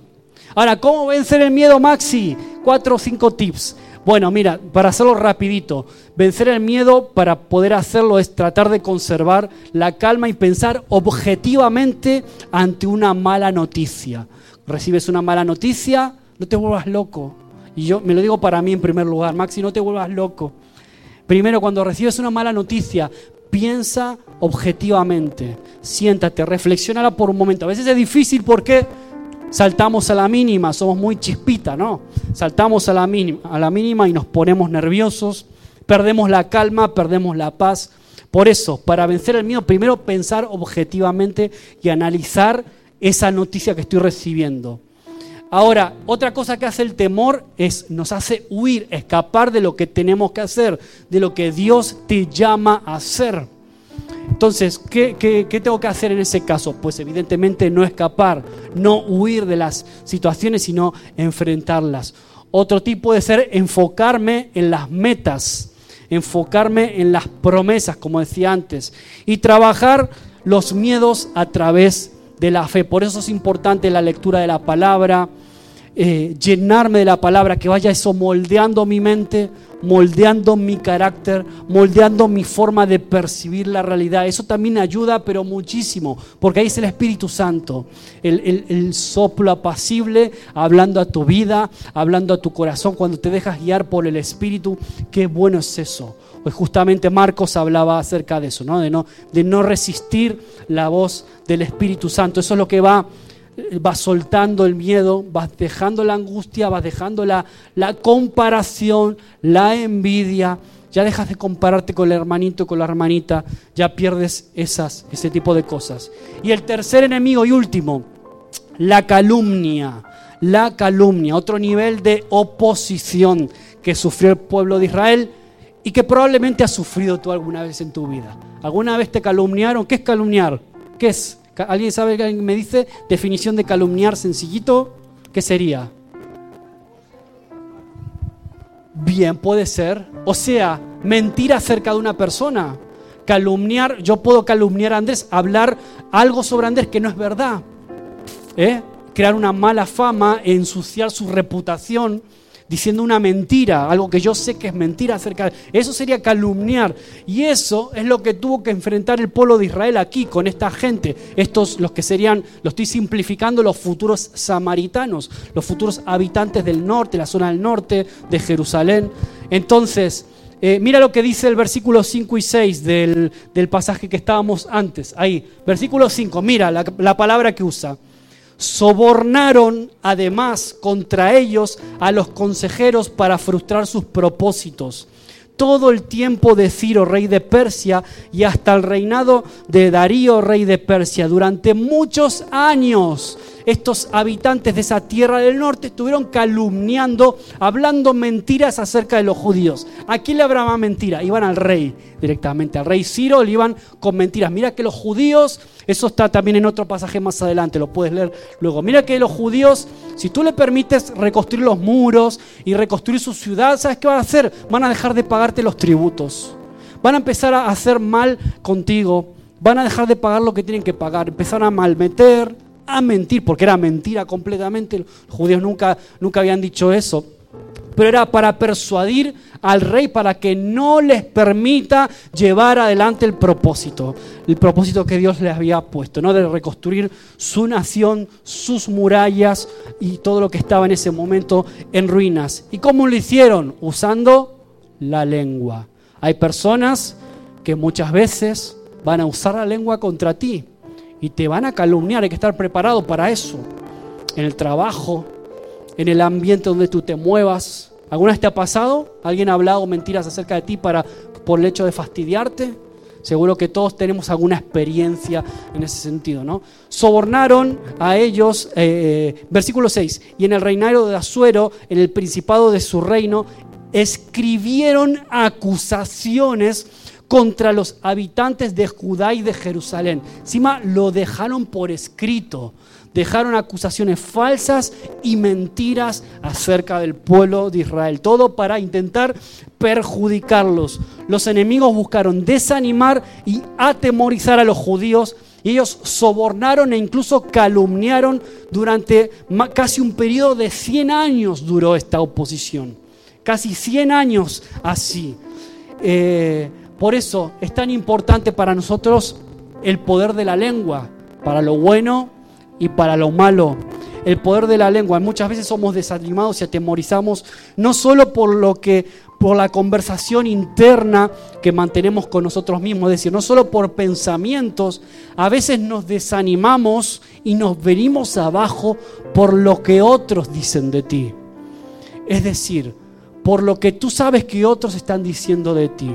Ahora, ¿cómo vencer el miedo, Maxi? Cuatro o cinco tips. Bueno, mira, para hacerlo rapidito, vencer el miedo para poder hacerlo es tratar de conservar la calma y pensar objetivamente ante una mala noticia. Recibes una mala noticia, no te vuelvas loco. Y yo me lo digo para mí en primer lugar, Maxi, no te vuelvas loco. Primero, cuando recibes una mala noticia, piensa objetivamente, siéntate, reflexionala por un momento. A veces es difícil porque saltamos a la mínima, somos muy chispita, ¿no? Saltamos a la mínima, a la mínima y nos ponemos nerviosos, perdemos la calma, perdemos la paz. Por eso, para vencer el miedo, primero pensar objetivamente y analizar esa noticia que estoy recibiendo. Ahora, otra cosa que hace el temor es nos hace huir, escapar de lo que tenemos que hacer, de lo que Dios te llama a hacer. Entonces, ¿qué, tengo que hacer en ese caso? Pues evidentemente no escapar, no huir de las situaciones, sino enfrentarlas. Otro tipo puede ser enfocarme en las metas, enfocarme en las promesas, como decía antes, y trabajar los miedos a través de la fe. Por eso es importante la lectura de la palabra, eh, llenarme de la palabra, que vaya eso moldeando mi mente, moldeando mi carácter, moldeando mi forma de percibir la realidad. Eso también ayuda, pero muchísimo, porque ahí es el Espíritu Santo, el, el soplo apacible, hablando a tu vida, hablando a tu corazón, cuando te dejas guiar por el Espíritu. Qué bueno es eso. Pues justamente Marcos hablaba acerca de eso, ¿no? De, no, de no resistir la voz del Espíritu Santo. Eso es lo que va vas soltando el miedo, vas dejando la angustia, vas dejando la, la comparación, la envidia, ya dejas de compararte con el hermanito, con la hermanita, ya pierdes esas, ese tipo de cosas. Y el tercer enemigo y último, la calumnia, la calumnia, otro nivel de oposición que sufrió el pueblo de Israel y que probablemente has sufrido tú alguna vez en tu vida. ¿Alguna vez te calumniaron? ¿Qué es calumniar? ¿Qué es? ¿Alguien sabe que me dice definición de calumniar sencillito? ¿Qué sería? Bien, puede ser. O sea, mentir acerca de una persona. Calumniar, yo puedo calumniar a Andrés, hablar algo sobre Andrés que no es verdad. ¿Eh? Crear una mala fama, ensuciar su reputación diciendo una mentira, algo que yo sé que es mentira acerca de... Eso sería calumniar. Y eso es lo que tuvo que enfrentar el pueblo de Israel aquí, con esta gente. Estos, los que serían, lo estoy simplificando, los futuros samaritanos, los futuros habitantes del norte, la zona del norte de Jerusalén. Entonces, eh, mira lo que dice el versículo 5 y 6 del, pasaje que estábamos antes. Ahí, versículo 5, mira la palabra que usa sobornaron además contra ellos a los consejeros para frustrar sus propósitos. Todo el tiempo de Ciro, rey de Persia, y hasta el reinado de Darío, rey de Persia, durante muchos años estos habitantes de esa tierra del norte estuvieron calumniando, hablando mentiras acerca de los judíos. ¿A quién le hablaba mentira? Iban al rey directamente, al rey Ciro le iban con mentiras. Mira que los judíos, eso está también en otro pasaje más adelante, lo puedes leer luego. Mira que los judíos, si tú le permites reconstruir los muros y reconstruir su ciudad, ¿sabes qué van a hacer? Van a dejar de pagarte los tributos. Van a empezar a hacer mal contigo. Van a dejar de pagar lo que tienen que pagar. Empezaron a malmeter, a mentir, porque era mentira completamente, los judíos nunca, nunca habían dicho eso, pero era para persuadir al rey para que no les permita llevar adelante el propósito, el propósito que Dios les había puesto, ¿no? de reconstruir su nación, sus murallas y todo lo que estaba en ese momento en ruinas. ¿Y cómo lo hicieron? Usando la lengua. Hay personas que muchas veces van a usar la lengua contra ti y te van a calumniar, hay que estar preparado para eso. En el trabajo, en el ambiente donde tú te muevas, ¿Alguna vez te ha pasado? ¿Alguien ha hablado mentiras acerca de ti para, por el hecho de fastidiarte? Seguro que todos tenemos alguna experiencia en ese sentido, ¿no? Sobornaron a ellos, eh, versículo 6, y en el reinado de Azuero, en el principado de su reino, escribieron acusaciones contra los habitantes de Judá y de Jerusalén. Encima lo dejaron por escrito dejaron acusaciones falsas y mentiras acerca del pueblo de Israel. Todo para intentar perjudicarlos. Los enemigos buscaron desanimar y atemorizar a los judíos. Y ellos sobornaron e incluso calumniaron durante casi un periodo de 100 años duró esta oposición. Casi 100 años así. Eh, por eso es tan importante para nosotros el poder de la lengua, para lo bueno y para lo malo. El poder de la lengua. Muchas veces somos desanimados y atemorizamos no solo por lo que por la conversación interna que mantenemos con nosotros mismos, es decir, no solo por pensamientos, a veces nos desanimamos y nos venimos abajo por lo que otros dicen de ti. Es decir, por lo que tú sabes que otros están diciendo de ti.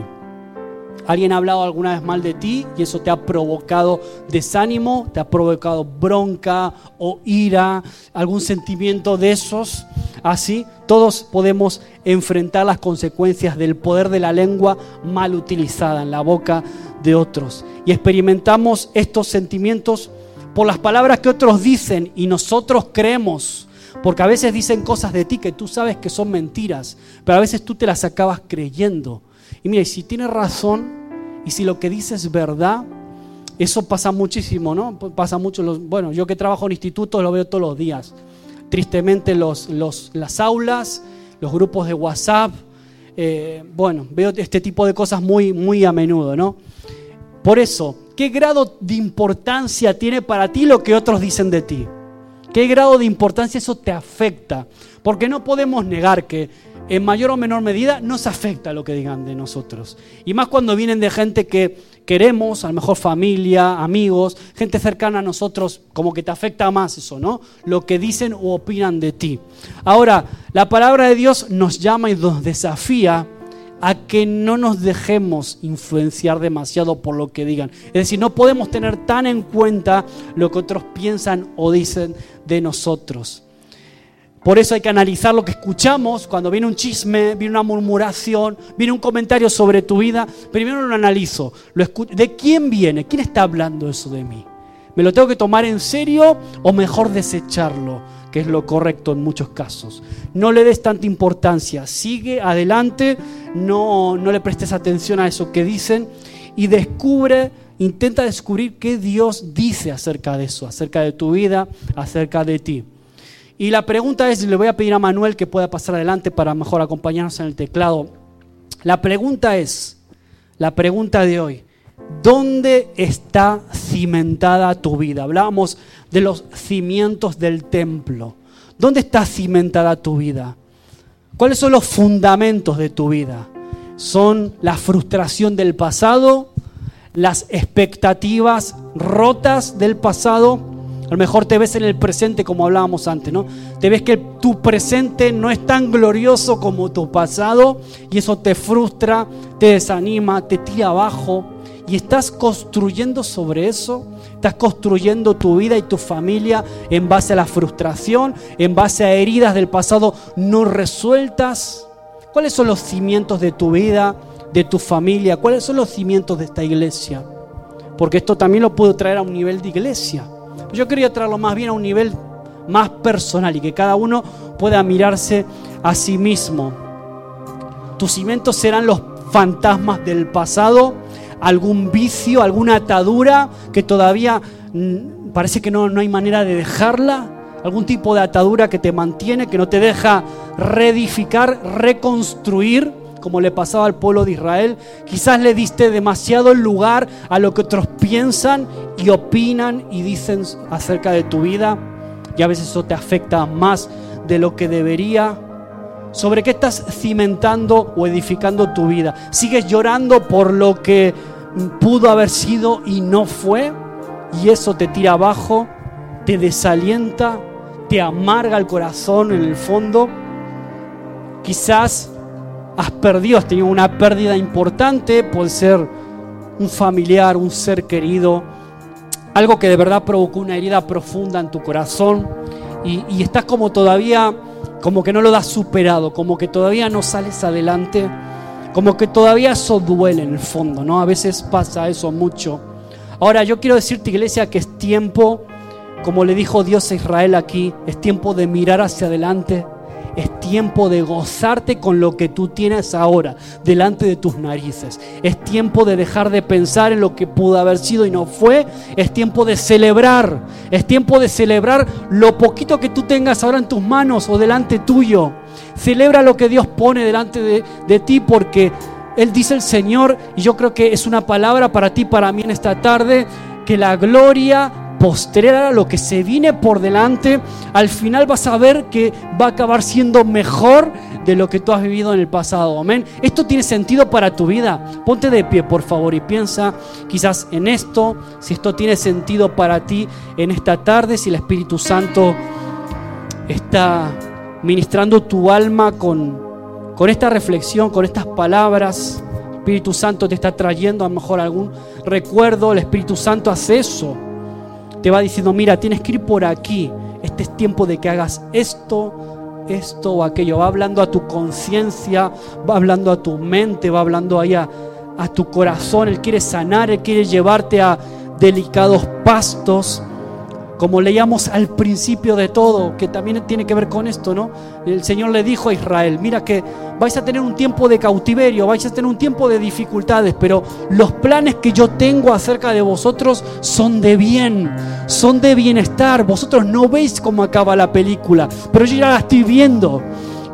Alguien ha hablado alguna vez mal de ti y eso te ha provocado desánimo, te ha provocado bronca o ira, algún sentimiento de esos. Así, todos podemos enfrentar las consecuencias del poder de la lengua mal utilizada en la boca de otros. Y experimentamos estos sentimientos por las palabras que otros dicen y nosotros creemos. Porque a veces dicen cosas de ti que tú sabes que son mentiras, pero a veces tú te las acabas creyendo. Y mira, si tienes razón y si lo que dices es verdad, eso pasa muchísimo, ¿no? Pasa mucho. bueno, yo que trabajo en institutos lo veo todos los días. Tristemente los, las aulas, los grupos de WhatsApp, eh, bueno, veo este tipo de cosas muy, muy a menudo, ¿no? Por eso, ¿qué grado de importancia tiene para ti lo que otros dicen de ti? ¿Qué grado de importancia eso te afecta? Porque no podemos negar que en mayor o menor medida nos afecta lo que digan de nosotros. Y más cuando vienen de gente que queremos, a lo mejor familia, amigos, gente cercana a nosotros, como que te afecta más eso, ¿no? Lo que dicen o opinan de ti. Ahora, la palabra de Dios nos llama y nos desafía a que no nos dejemos influenciar demasiado por lo que digan. Es decir, no podemos tener tan en cuenta lo que otros piensan o dicen de nosotros. Por eso hay que analizar lo que escuchamos cuando viene un chisme, viene una murmuración, viene un comentario sobre tu vida. Primero lo analizo. Lo ¿De quién viene? ¿Quién está hablando eso de mí? ¿Me lo tengo que tomar en serio o mejor desecharlo? Que es lo correcto en muchos casos. No le des tanta importancia. Sigue adelante. No, no le prestes atención a eso que dicen. Y descubre intenta descubrir qué Dios dice acerca de eso, acerca de tu vida, acerca de ti. Y la pregunta es, le voy a pedir a Manuel que pueda pasar adelante para mejor acompañarnos en el teclado. La pregunta es, la pregunta de hoy, ¿dónde está cimentada tu vida? Hablábamos de los cimientos del templo. ¿Dónde está cimentada tu vida? ¿Cuáles son los fundamentos de tu vida? ¿Son la frustración del pasado? ¿Las expectativas rotas del pasado? A lo mejor te ves en el presente como hablábamos antes, ¿no? Te ves que tu presente no es tan glorioso como tu pasado y eso te frustra, te desanima, te tira abajo y estás construyendo sobre eso. Estás construyendo tu vida y tu familia en base a la frustración, en base a heridas del pasado no resueltas. ¿Cuáles son los cimientos de tu vida, de tu familia? ¿Cuáles son los cimientos de esta iglesia? Porque esto también lo puedo traer a un nivel de iglesia. Yo quería traerlo más bien a un nivel más personal y que cada uno pueda mirarse a sí mismo. Tus cimientos serán los fantasmas del pasado, algún vicio, alguna atadura que todavía mm, parece que no, no hay manera de dejarla, algún tipo de atadura que te mantiene, que no te deja reedificar, reconstruir como le pasaba al pueblo de Israel. Quizás le diste demasiado lugar a lo que otros piensan y opinan y dicen acerca de tu vida. Y a veces eso te afecta más de lo que debería. ¿Sobre qué estás cimentando o edificando tu vida? ¿Sigues llorando por lo que pudo haber sido y no fue? Y eso te tira abajo, te desalienta, te amarga el corazón en el fondo quizás has perdido, has tenido una pérdida importante, puede ser un familiar, un ser querido, algo que de verdad provocó una herida profunda en tu corazón y, estás como todavía, como que no lo das superado, como que todavía no sales adelante, como que todavía eso duele en el fondo, ¿no? A veces pasa eso mucho. Ahora yo quiero decirte, iglesia, que es tiempo, como le dijo Dios a Israel aquí, es tiempo de mirar hacia adelante es tiempo de gozarte con lo que tú tienes ahora delante de tus narices. Es tiempo de dejar de pensar en lo que pudo haber sido y no fue. Es tiempo de celebrar. Es tiempo de celebrar lo poquito que tú tengas ahora en tus manos o delante tuyo. Celebra lo que Dios pone delante de, de ti porque Él dice el Señor, y yo creo que es una palabra para ti, para mí en esta tarde, que la gloria postrera, lo que se viene por delante, al final vas a ver que va a acabar siendo mejor de lo que tú has vivido en el pasado. Amén. Esto tiene sentido para tu vida. Ponte de pie, por favor, y piensa quizás en esto, si esto tiene sentido para ti en esta tarde, si el Espíritu Santo está ministrando tu alma con, con esta reflexión, con estas palabras. El Espíritu Santo te está trayendo a lo mejor algún recuerdo, el Espíritu Santo hace eso te va diciendo, mira, tienes que ir por aquí. Este es tiempo de que hagas esto, esto o aquello. Va hablando a tu conciencia, va hablando a tu mente, va hablando ahí a, a tu corazón. Él quiere sanar, Él quiere llevarte a delicados pastos como leíamos al principio de todo, que también tiene que ver con esto, ¿no? El Señor le dijo a Israel, mira que vais a tener un tiempo de cautiverio, vais a tener un tiempo de dificultades, pero los planes que yo tengo acerca de vosotros son de bien, son de bienestar. Vosotros no veis cómo acaba la película, pero yo ya la estoy viendo.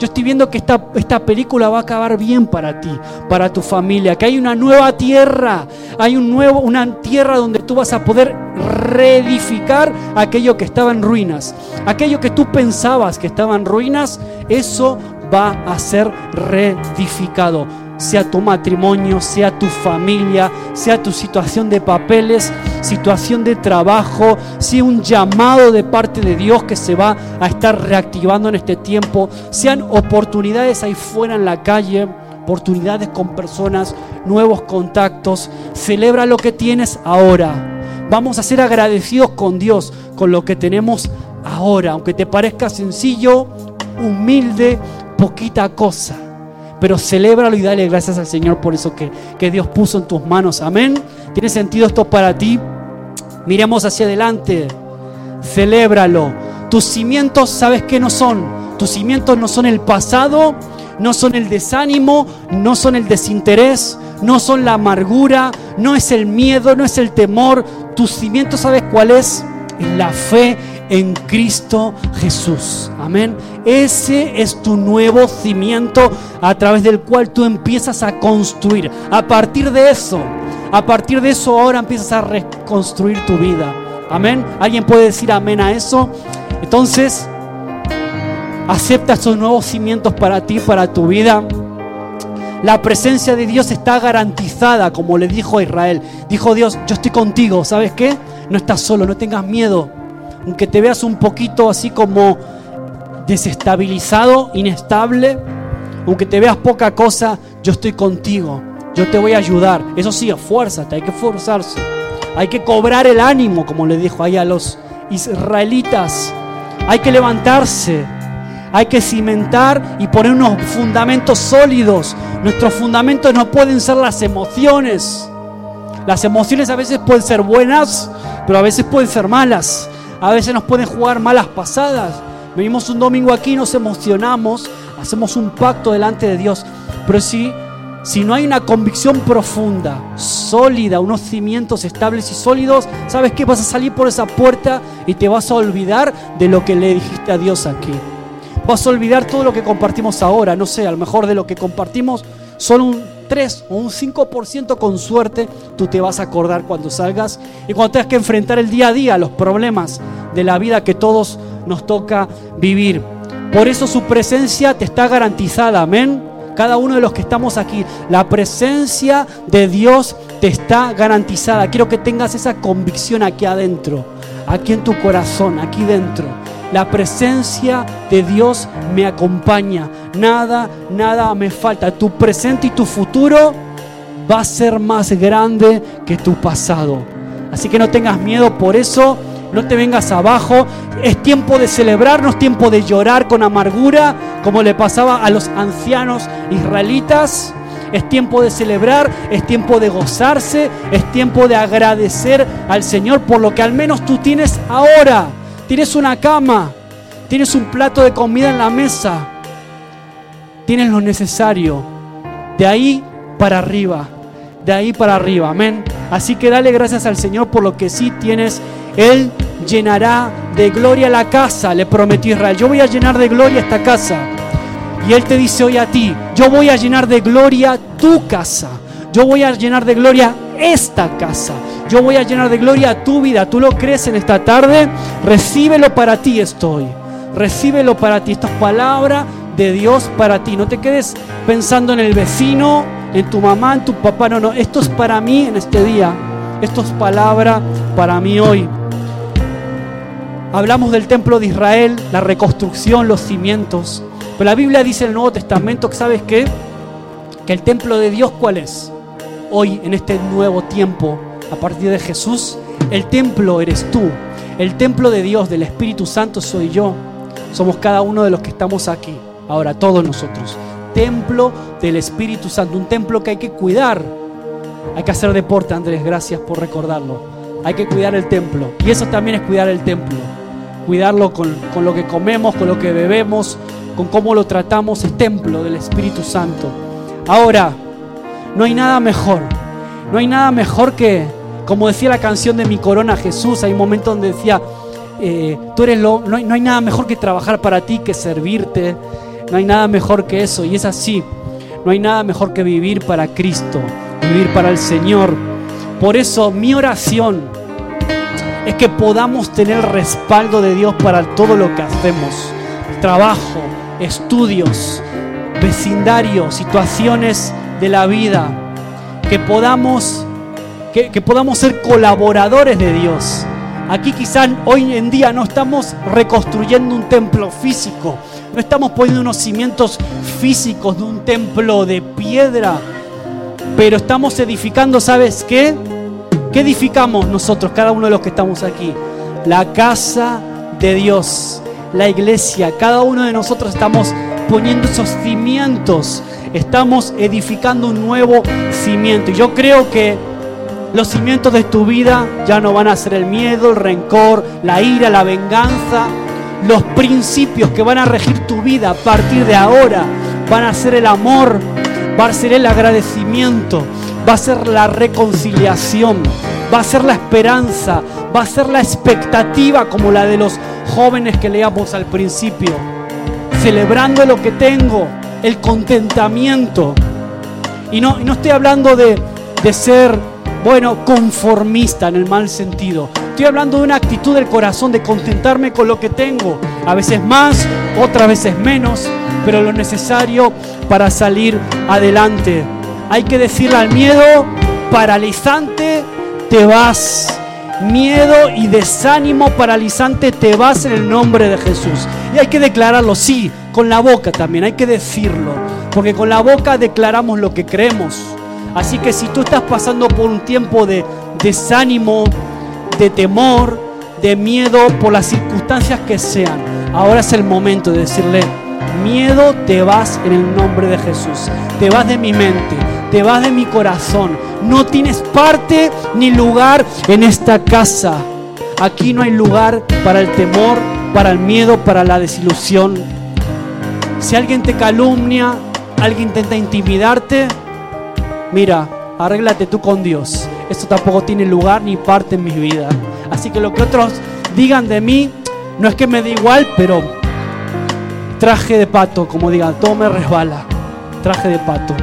Yo estoy viendo que esta, esta película va a acabar bien para ti, para tu familia, que hay una nueva tierra, hay un nuevo, una tierra donde tú vas a poder reedificar aquello que estaba en ruinas. Aquello que tú pensabas que estaba en ruinas, eso va a ser reedificado sea tu matrimonio, sea tu familia, sea tu situación de papeles, situación de trabajo, sea un llamado de parte de Dios que se va a estar reactivando en este tiempo, sean oportunidades ahí fuera en la calle, oportunidades con personas, nuevos contactos. Celebra lo que tienes ahora. Vamos a ser agradecidos con Dios, con lo que tenemos ahora, aunque te parezca sencillo, humilde, poquita cosa pero celébralo y dale gracias al Señor por eso que, que Dios puso en tus manos. Amén. ¿Tiene sentido esto para ti? Miremos hacia adelante. Celébralo. Tus cimientos, ¿sabes qué no son? Tus cimientos no son el pasado, no son el desánimo, no son el desinterés, no son la amargura, no es el miedo, no es el temor. Tus cimientos, ¿sabes cuál es? la fe en Cristo Jesús. Amén. Ese es tu nuevo cimiento a través del cual tú empiezas a construir. A partir de eso, a partir de eso ahora empiezas a reconstruir tu vida. Amén. ¿Alguien puede decir amén a eso? Entonces, acepta esos nuevos cimientos para ti, para tu vida. La presencia de Dios está garantizada, como le dijo a Israel. Dijo Dios, yo estoy contigo, ¿sabes qué? No estás solo, no tengas miedo aunque te veas un poquito así como desestabilizado, inestable, aunque te veas poca cosa, yo estoy contigo, yo te voy a ayudar. Eso sí, esfuérzate, hay que esforzarse. Hay que cobrar el ánimo, como le dijo ahí a los israelitas. Hay que levantarse, hay que cimentar y poner unos fundamentos sólidos. Nuestros fundamentos no pueden ser las emociones. Las emociones a veces pueden ser buenas, pero a veces pueden ser malas. A veces nos pueden jugar malas pasadas. Venimos un domingo aquí, nos emocionamos, hacemos un pacto delante de Dios. Pero si, si no hay una convicción profunda, sólida, unos cimientos estables y sólidos, ¿sabes qué? Vas a salir por esa puerta y te vas a olvidar de lo que le dijiste a Dios aquí. Vas a olvidar todo lo que compartimos ahora. No sé, a lo mejor de lo que compartimos solo un 3 o un 5% con suerte, tú te vas a acordar cuando salgas y cuando tengas que enfrentar el día a día, los problemas de la vida que todos nos toca vivir. Por eso su presencia te está garantizada, amén. Cada uno de los que estamos aquí, la presencia de Dios te está garantizada. Quiero que tengas esa convicción aquí adentro, aquí en tu corazón, aquí dentro. La presencia de Dios me acompaña. Nada, nada me falta. Tu presente y tu futuro va a ser más grande que tu pasado. Así que no tengas miedo por eso, no te vengas abajo. Es tiempo de celebrar, no es tiempo de llorar con amargura, como le pasaba a los ancianos israelitas. Es tiempo de celebrar, es tiempo de gozarse, es tiempo de agradecer al Señor por lo que al menos tú tienes ahora. Tienes una cama, tienes un plato de comida en la mesa, tienes lo necesario. De ahí para arriba, de ahí para arriba, amén. Así que dale gracias al Señor por lo que sí tienes. Él llenará de gloria la casa, le prometió Israel. Yo voy a llenar de gloria esta casa. Y Él te dice hoy a ti, yo voy a llenar de gloria tu casa. Yo voy a llenar de gloria esta casa. Yo voy a llenar de gloria tu vida. ¿Tú lo crees en esta tarde? Recíbelo para ti estoy. Recíbelo para ti. Esta es palabra de Dios para ti. No te quedes pensando en el vecino, en tu mamá, en tu papá. No, no. Esto es para mí en este día. Esto es palabra para mí hoy. Hablamos del templo de Israel, la reconstrucción, los cimientos. Pero la Biblia dice en el Nuevo Testamento que sabes qué? Que el templo de Dios cuál es? Hoy en este nuevo tiempo, a partir de Jesús, el templo eres tú. El templo de Dios, del Espíritu Santo soy yo. Somos cada uno de los que estamos aquí. Ahora todos nosotros. Templo del Espíritu Santo, un templo que hay que cuidar. Hay que hacer deporte, Andrés, gracias por recordarlo. Hay que cuidar el templo. Y eso también es cuidar el templo. Cuidarlo con, con lo que comemos, con lo que bebemos, con cómo lo tratamos, es templo del Espíritu Santo. Ahora, no hay nada mejor, no hay nada mejor que, como decía la canción de Mi Corona Jesús, hay un momento donde decía, eh, tú eres lo, no hay, no hay nada mejor que trabajar para ti, que servirte, no hay nada mejor que eso, y es así, no hay nada mejor que vivir para Cristo, vivir para el Señor. Por eso mi oración es que podamos tener respaldo de Dios para todo lo que hacemos, trabajo, estudios, vecindario, situaciones de la vida, que podamos, que, que podamos ser colaboradores de Dios. Aquí quizás hoy en día no estamos reconstruyendo un templo físico, no estamos poniendo unos cimientos físicos de un templo de piedra, pero estamos edificando, ¿sabes qué? ¿Qué edificamos nosotros, cada uno de los que estamos aquí? La casa de Dios la iglesia, cada uno de nosotros estamos poniendo esos cimientos, estamos edificando un nuevo cimiento. Y yo creo que los cimientos de tu vida ya no van a ser el miedo, el rencor, la ira, la venganza. Los principios que van a regir tu vida a partir de ahora van a ser el amor, va a ser el agradecimiento, va a ser la reconciliación, va a ser la esperanza, va a ser la expectativa como la de los jóvenes que leamos al principio, celebrando lo que tengo, el contentamiento. Y no, no estoy hablando de, de ser, bueno, conformista en el mal sentido. Estoy hablando de una actitud del corazón, de contentarme con lo que tengo. A veces más, otras veces menos, pero lo necesario para salir adelante. Hay que decirle al miedo, paralizante, te vas miedo y desánimo paralizante, te vas en el nombre de Jesús. Y hay que declararlo, sí, con la boca también, hay que decirlo, porque con la boca declaramos lo que creemos. Así que si tú estás pasando por un tiempo de desánimo, de temor, de miedo, por las circunstancias que sean, ahora es el momento de decirle, miedo te vas en el nombre de Jesús, te vas de mi mente, te vas de mi corazón. No tienes parte ni lugar en esta casa. Aquí no hay lugar para el temor, para el miedo, para la desilusión. Si alguien te calumnia, alguien intenta intimidarte, mira, arréglate tú con Dios. Esto tampoco tiene lugar ni parte en mi vida. Así que lo que otros digan de mí, no es que me dé igual, pero traje de pato, como digan, todo me resbala. Traje de pato.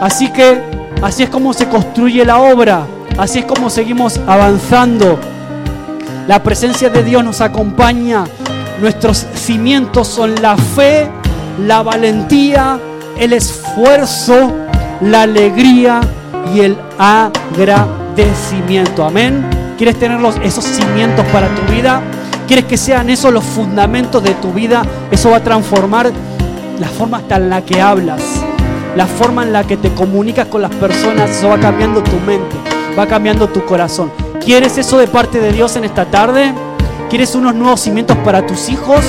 Así que así es como se construye la obra, así es como seguimos avanzando. La presencia de Dios nos acompaña, nuestros cimientos son la fe, la valentía, el esfuerzo, la alegría y el agradecimiento. Amén. ¿Quieres tener esos cimientos para tu vida? ¿Quieres que sean esos los fundamentos de tu vida? Eso va a transformar la forma hasta en la que hablas, la forma en la que te comunicas con las personas, eso va cambiando tu mente, va cambiando tu corazón. ¿Quieres eso de parte de Dios en esta tarde? ¿Quieres unos nuevos cimientos para tus hijos,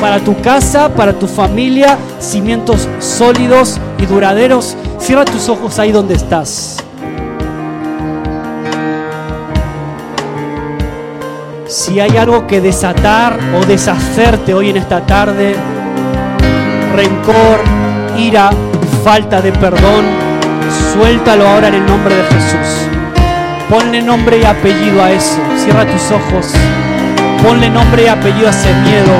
para tu casa, para tu familia? Cimientos sólidos y duraderos. Cierra tus ojos ahí donde estás. Si hay algo que desatar o deshacerte hoy en esta tarde, rencor, ira, falta de perdón, suéltalo ahora en el nombre de Jesús. Ponle nombre y apellido a eso. Cierra tus ojos. Ponle nombre y apellido a ese miedo.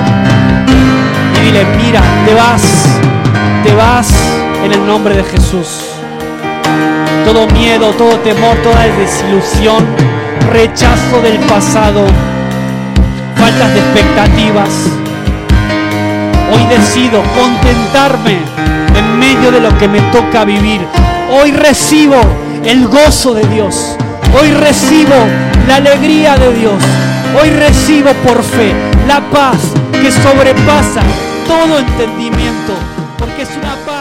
Y dile, mira, te vas, te vas en el nombre de Jesús. Todo miedo, todo temor, toda desilusión, rechazo del pasado, faltas de expectativas. Hoy decido contentarme en medio de lo que me toca vivir. Hoy recibo el gozo de Dios. Hoy recibo la alegría de Dios. Hoy recibo por fe la paz que sobrepasa todo entendimiento. Porque es una paz